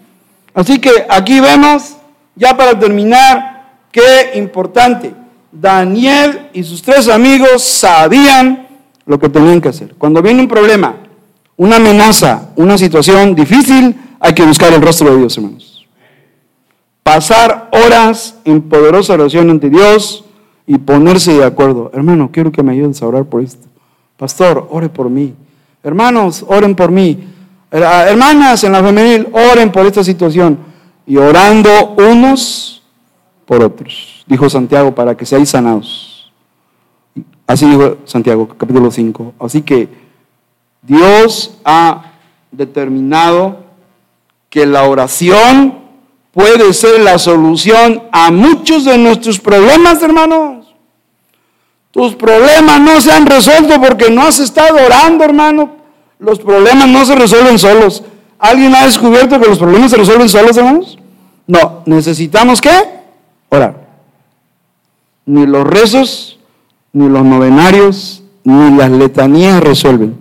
Así que aquí vemos, ya para terminar, qué importante. Daniel y sus tres amigos sabían lo que tenían que hacer. Cuando viene un problema, una amenaza, una situación difícil, hay que buscar el rostro de Dios, hermanos. Pasar horas en poderosa oración ante Dios y ponerse de acuerdo. Hermano, quiero que me ayudes a orar por esto. Pastor, ore por mí. Hermanos, oren por mí. Hermanas en la femenil, oren por esta situación. Y orando unos por otros, dijo Santiago, para que seáis sanados. Así dijo Santiago, capítulo 5. Así que Dios ha determinado que la oración puede ser la solución a muchos de nuestros problemas, hermanos. Tus problemas no se han resuelto porque no has estado orando, hermano. Los problemas no se resuelven solos. ¿Alguien ha descubierto que los problemas se resuelven solos, hermanos? No, necesitamos qué? Orar. Ni los rezos, ni los novenarios, ni las letanías resuelven.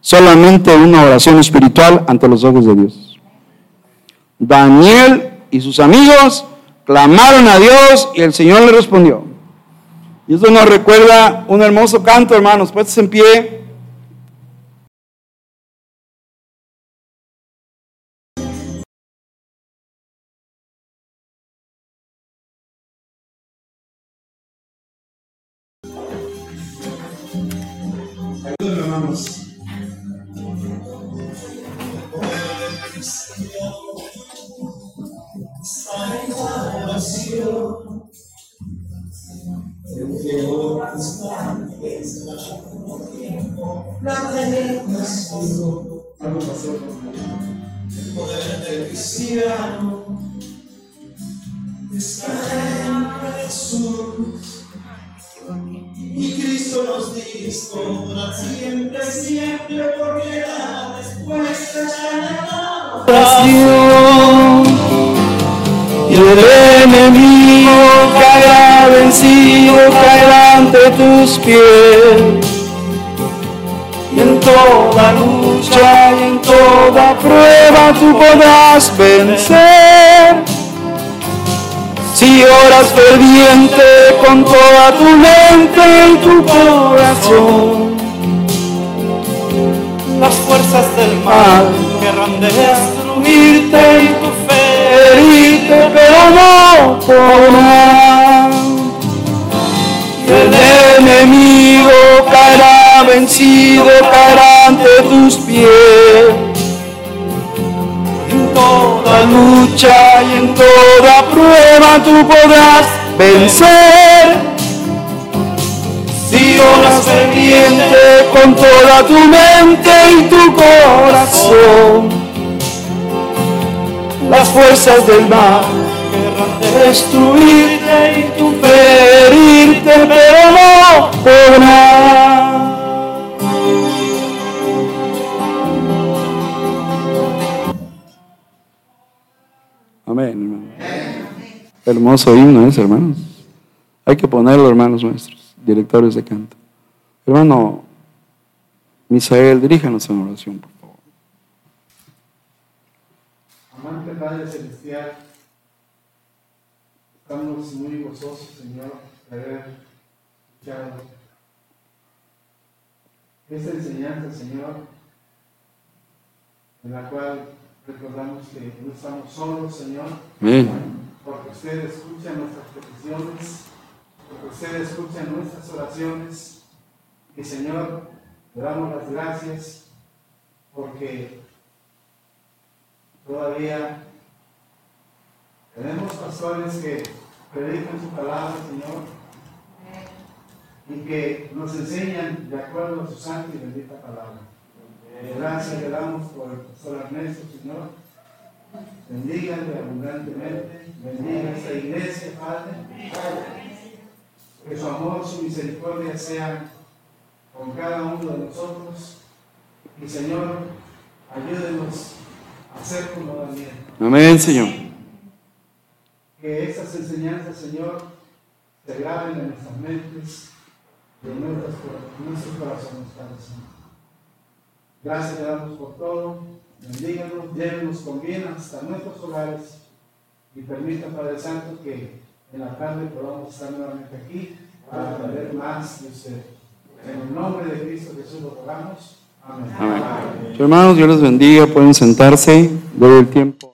Solamente una oración espiritual ante los ojos de Dios. Daniel y sus amigos clamaron a Dios y el Señor le respondió. Y esto nos recuerda un hermoso canto, hermanos, puestos en pie. El poder del cristiano está en Jesús. Y Cristo nos para siempre, siempre, porque la respuesta está oración. Y el enemigo caerá vencido, caerá ante tus pies. En toda lucha y en toda prueba tú podrás vencer. Si oras ferviente con toda tu mente y tu corazón, las fuerzas del mal querrán destruirte y tu fe herirte, pero no podrán. El enemigo caerá vencido, caerá ante tus pies. En toda lucha y en toda prueba tú podrás vencer. Si oras ferviente con toda tu mente y tu corazón, las fuerzas del mal querrán destruirte y tu ferirte, Hermoso himno es, hermanos. Hay que ponerlo, hermanos nuestros, directores de canto. Hermano Misael, diríjanos en oración, por favor. Amante Padre Celestial, estamos muy gozosos, Señor, de haber escuchado esta enseñanza, Señor, en la cual recordamos que no estamos solos, Señor, Amén. Porque usted escucha nuestras peticiones, porque usted escucha nuestras oraciones. Y Señor, le damos las gracias porque todavía tenemos pastores que predican su palabra, Señor, y que nos enseñan de acuerdo a su santa y bendita palabra. Gracias le damos por el pastor Ernesto, Señor. Bendígale abundantemente, bendiga esta iglesia, Padre. Que su amor, su misericordia sea con cada uno de nosotros. Y Señor, ayúdenos a ser como Daniel. Amén, Señor. Que estas enseñanzas, Señor, se graben en nuestras mentes y en nuestros, en nuestros corazones, Padre Santo. Gracias le damos por todo. Bendíganos, llévenos con bien hasta nuestros hogares y permita, Padre Santo, que en la tarde podamos estar nuevamente aquí para aprender más de usted. En el nombre de Cristo Jesús lo rogamos. Amén. Amén. Hermanos, Dios les bendiga, pueden sentarse, doy el tiempo.